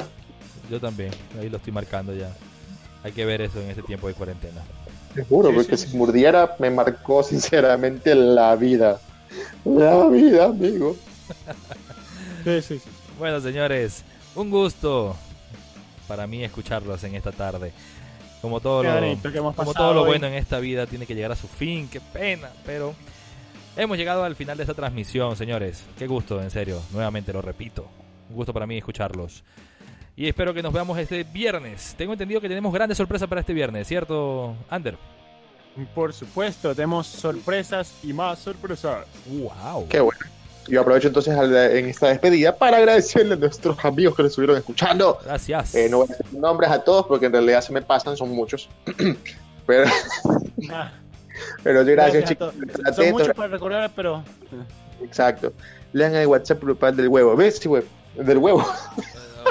Yo también. Ahí lo estoy marcando ya. Hay que ver eso en este tiempo de cuarentena. Te juro, Sí, porque sí, si sí. murdiera me marcó sinceramente la vida. La vida, amigo. sí, sí, sí. Bueno, señores, un gusto para mí escucharlos en esta tarde. Como todo lo, bonito que hemos como pasado todo lo bueno en esta vida tiene que llegar a su fin, qué pena, pero hemos llegado al final de esta transmisión, señores. Qué gusto, en serio, nuevamente lo repito. Un gusto para mí escucharlos. Y espero que nos veamos este viernes. Tengo entendido que tenemos grandes sorpresas para este viernes, ¿cierto, Ander? Por supuesto, tenemos sorpresas y más sorpresas. ¡Wow! Qué bueno. Yo aprovecho entonces al- en esta despedida para agradecerle a nuestros amigos que nos estuvieron escuchando. Gracias. Eh, no voy a decir nombres a todos porque en realidad se me pasan, son muchos. pero, Ah, pero yo gracias, a chicos. Son atentos. muchos para recordar, pero Exacto. Lean el WhatsApp grupal del huevo. ¿Ves? Sí, huevo. Del huevo.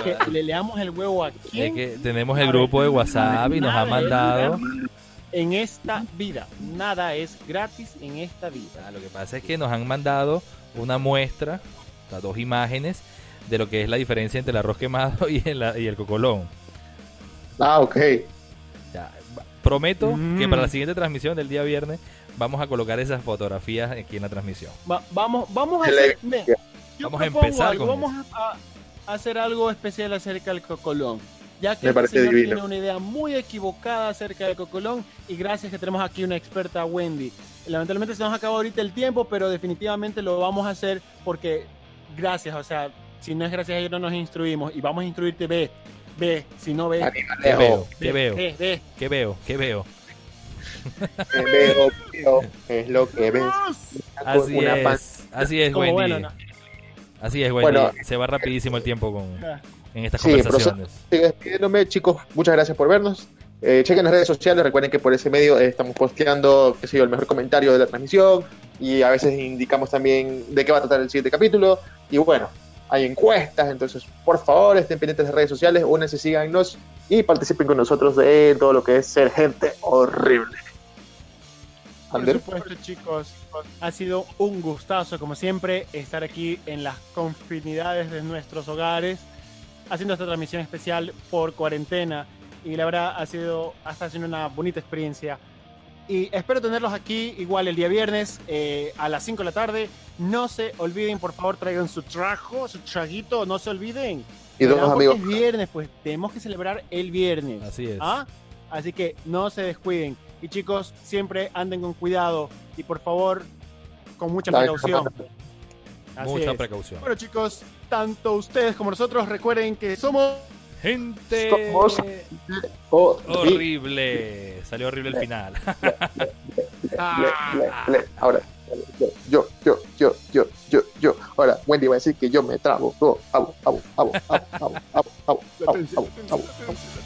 que le leamos el huevo a Es quién que tenemos el grupo de WhatsApp y nos ha mandado. En esta vida, nada es gratis en esta vida. Ah, Lo que pasa es que nos han mandado una muestra, o sea, dos imágenes de lo que es la diferencia entre el arroz quemado y el, y el cocolón. Ah, ok. Ya, prometo que Mm. para la siguiente transmisión del día viernes vamos a colocar esas fotografías aquí en la transmisión. Va- vamos, vamos a hacer. yo Vamos a empezar algo, con Vamos a, a hacer algo especial acerca del cocolón. Ya que Me el señor divino. tiene una idea muy equivocada acerca del cocolón y gracias que tenemos aquí una experta Wendy. Lamentablemente se nos acaba ahorita el tiempo, pero definitivamente lo vamos a hacer porque gracias, o sea, si no es gracias a ellos no nos instruimos y vamos a instruirte, ve, ve, si no ves, ¿Qué veo? ¿Qué ve, veo? ve, ve. ¿Qué veo? ¿Qué veo? Veo, veo, es lo que ves. Así Una pan- es, así es, Como Wendy. bueno, ¿no? Así es, Wendy. Bueno. Se va rapidísimo el tiempo con, en estas Sí, conversaciones. Despidiéndome, chicos. Muchas gracias por vernos. Eh, chequen las redes sociales. Recuerden que por ese medio eh, estamos posteando, qué sé yo, el mejor comentario de la transmisión. Y a veces indicamos también de qué va a tratar el siguiente capítulo. Y bueno, hay encuestas. Entonces, por favor, estén pendientes de las redes sociales. Únanse, síganos y participen con nosotros de todo lo que es ser gente horrible. Por Ander. supuesto, chicos, ha sido un gustazo, como siempre, estar aquí en las confinidades de nuestros hogares, haciendo esta transmisión especial por cuarentena. Y la verdad, ha sido, hasta siendo una bonita experiencia. Y espero tenerlos aquí igual el día viernes eh, a las 5 de la tarde. No se olviden, por favor, traigan su trajo, su traguito, no se olviden. Y dos amigos. Es viernes, pues tenemos que celebrar el viernes. Así es. ¿Ah? Así que no se descuiden. Y chicos, siempre anden con cuidado y por favor, con mucha precaución. Así Mucha es. precaución. Bueno chicos, tanto ustedes como nosotros recuerden que somos... Gente Somos- Oh, horrible. Salió horrible el final. Ah. Ahora, yo, yo, yo, yo, yo, yo. Ahora, Wendy va a decir que yo me trago. Oh, abo, abo, abo, abo, abo, abo, abo, abo, abo, abo, abo.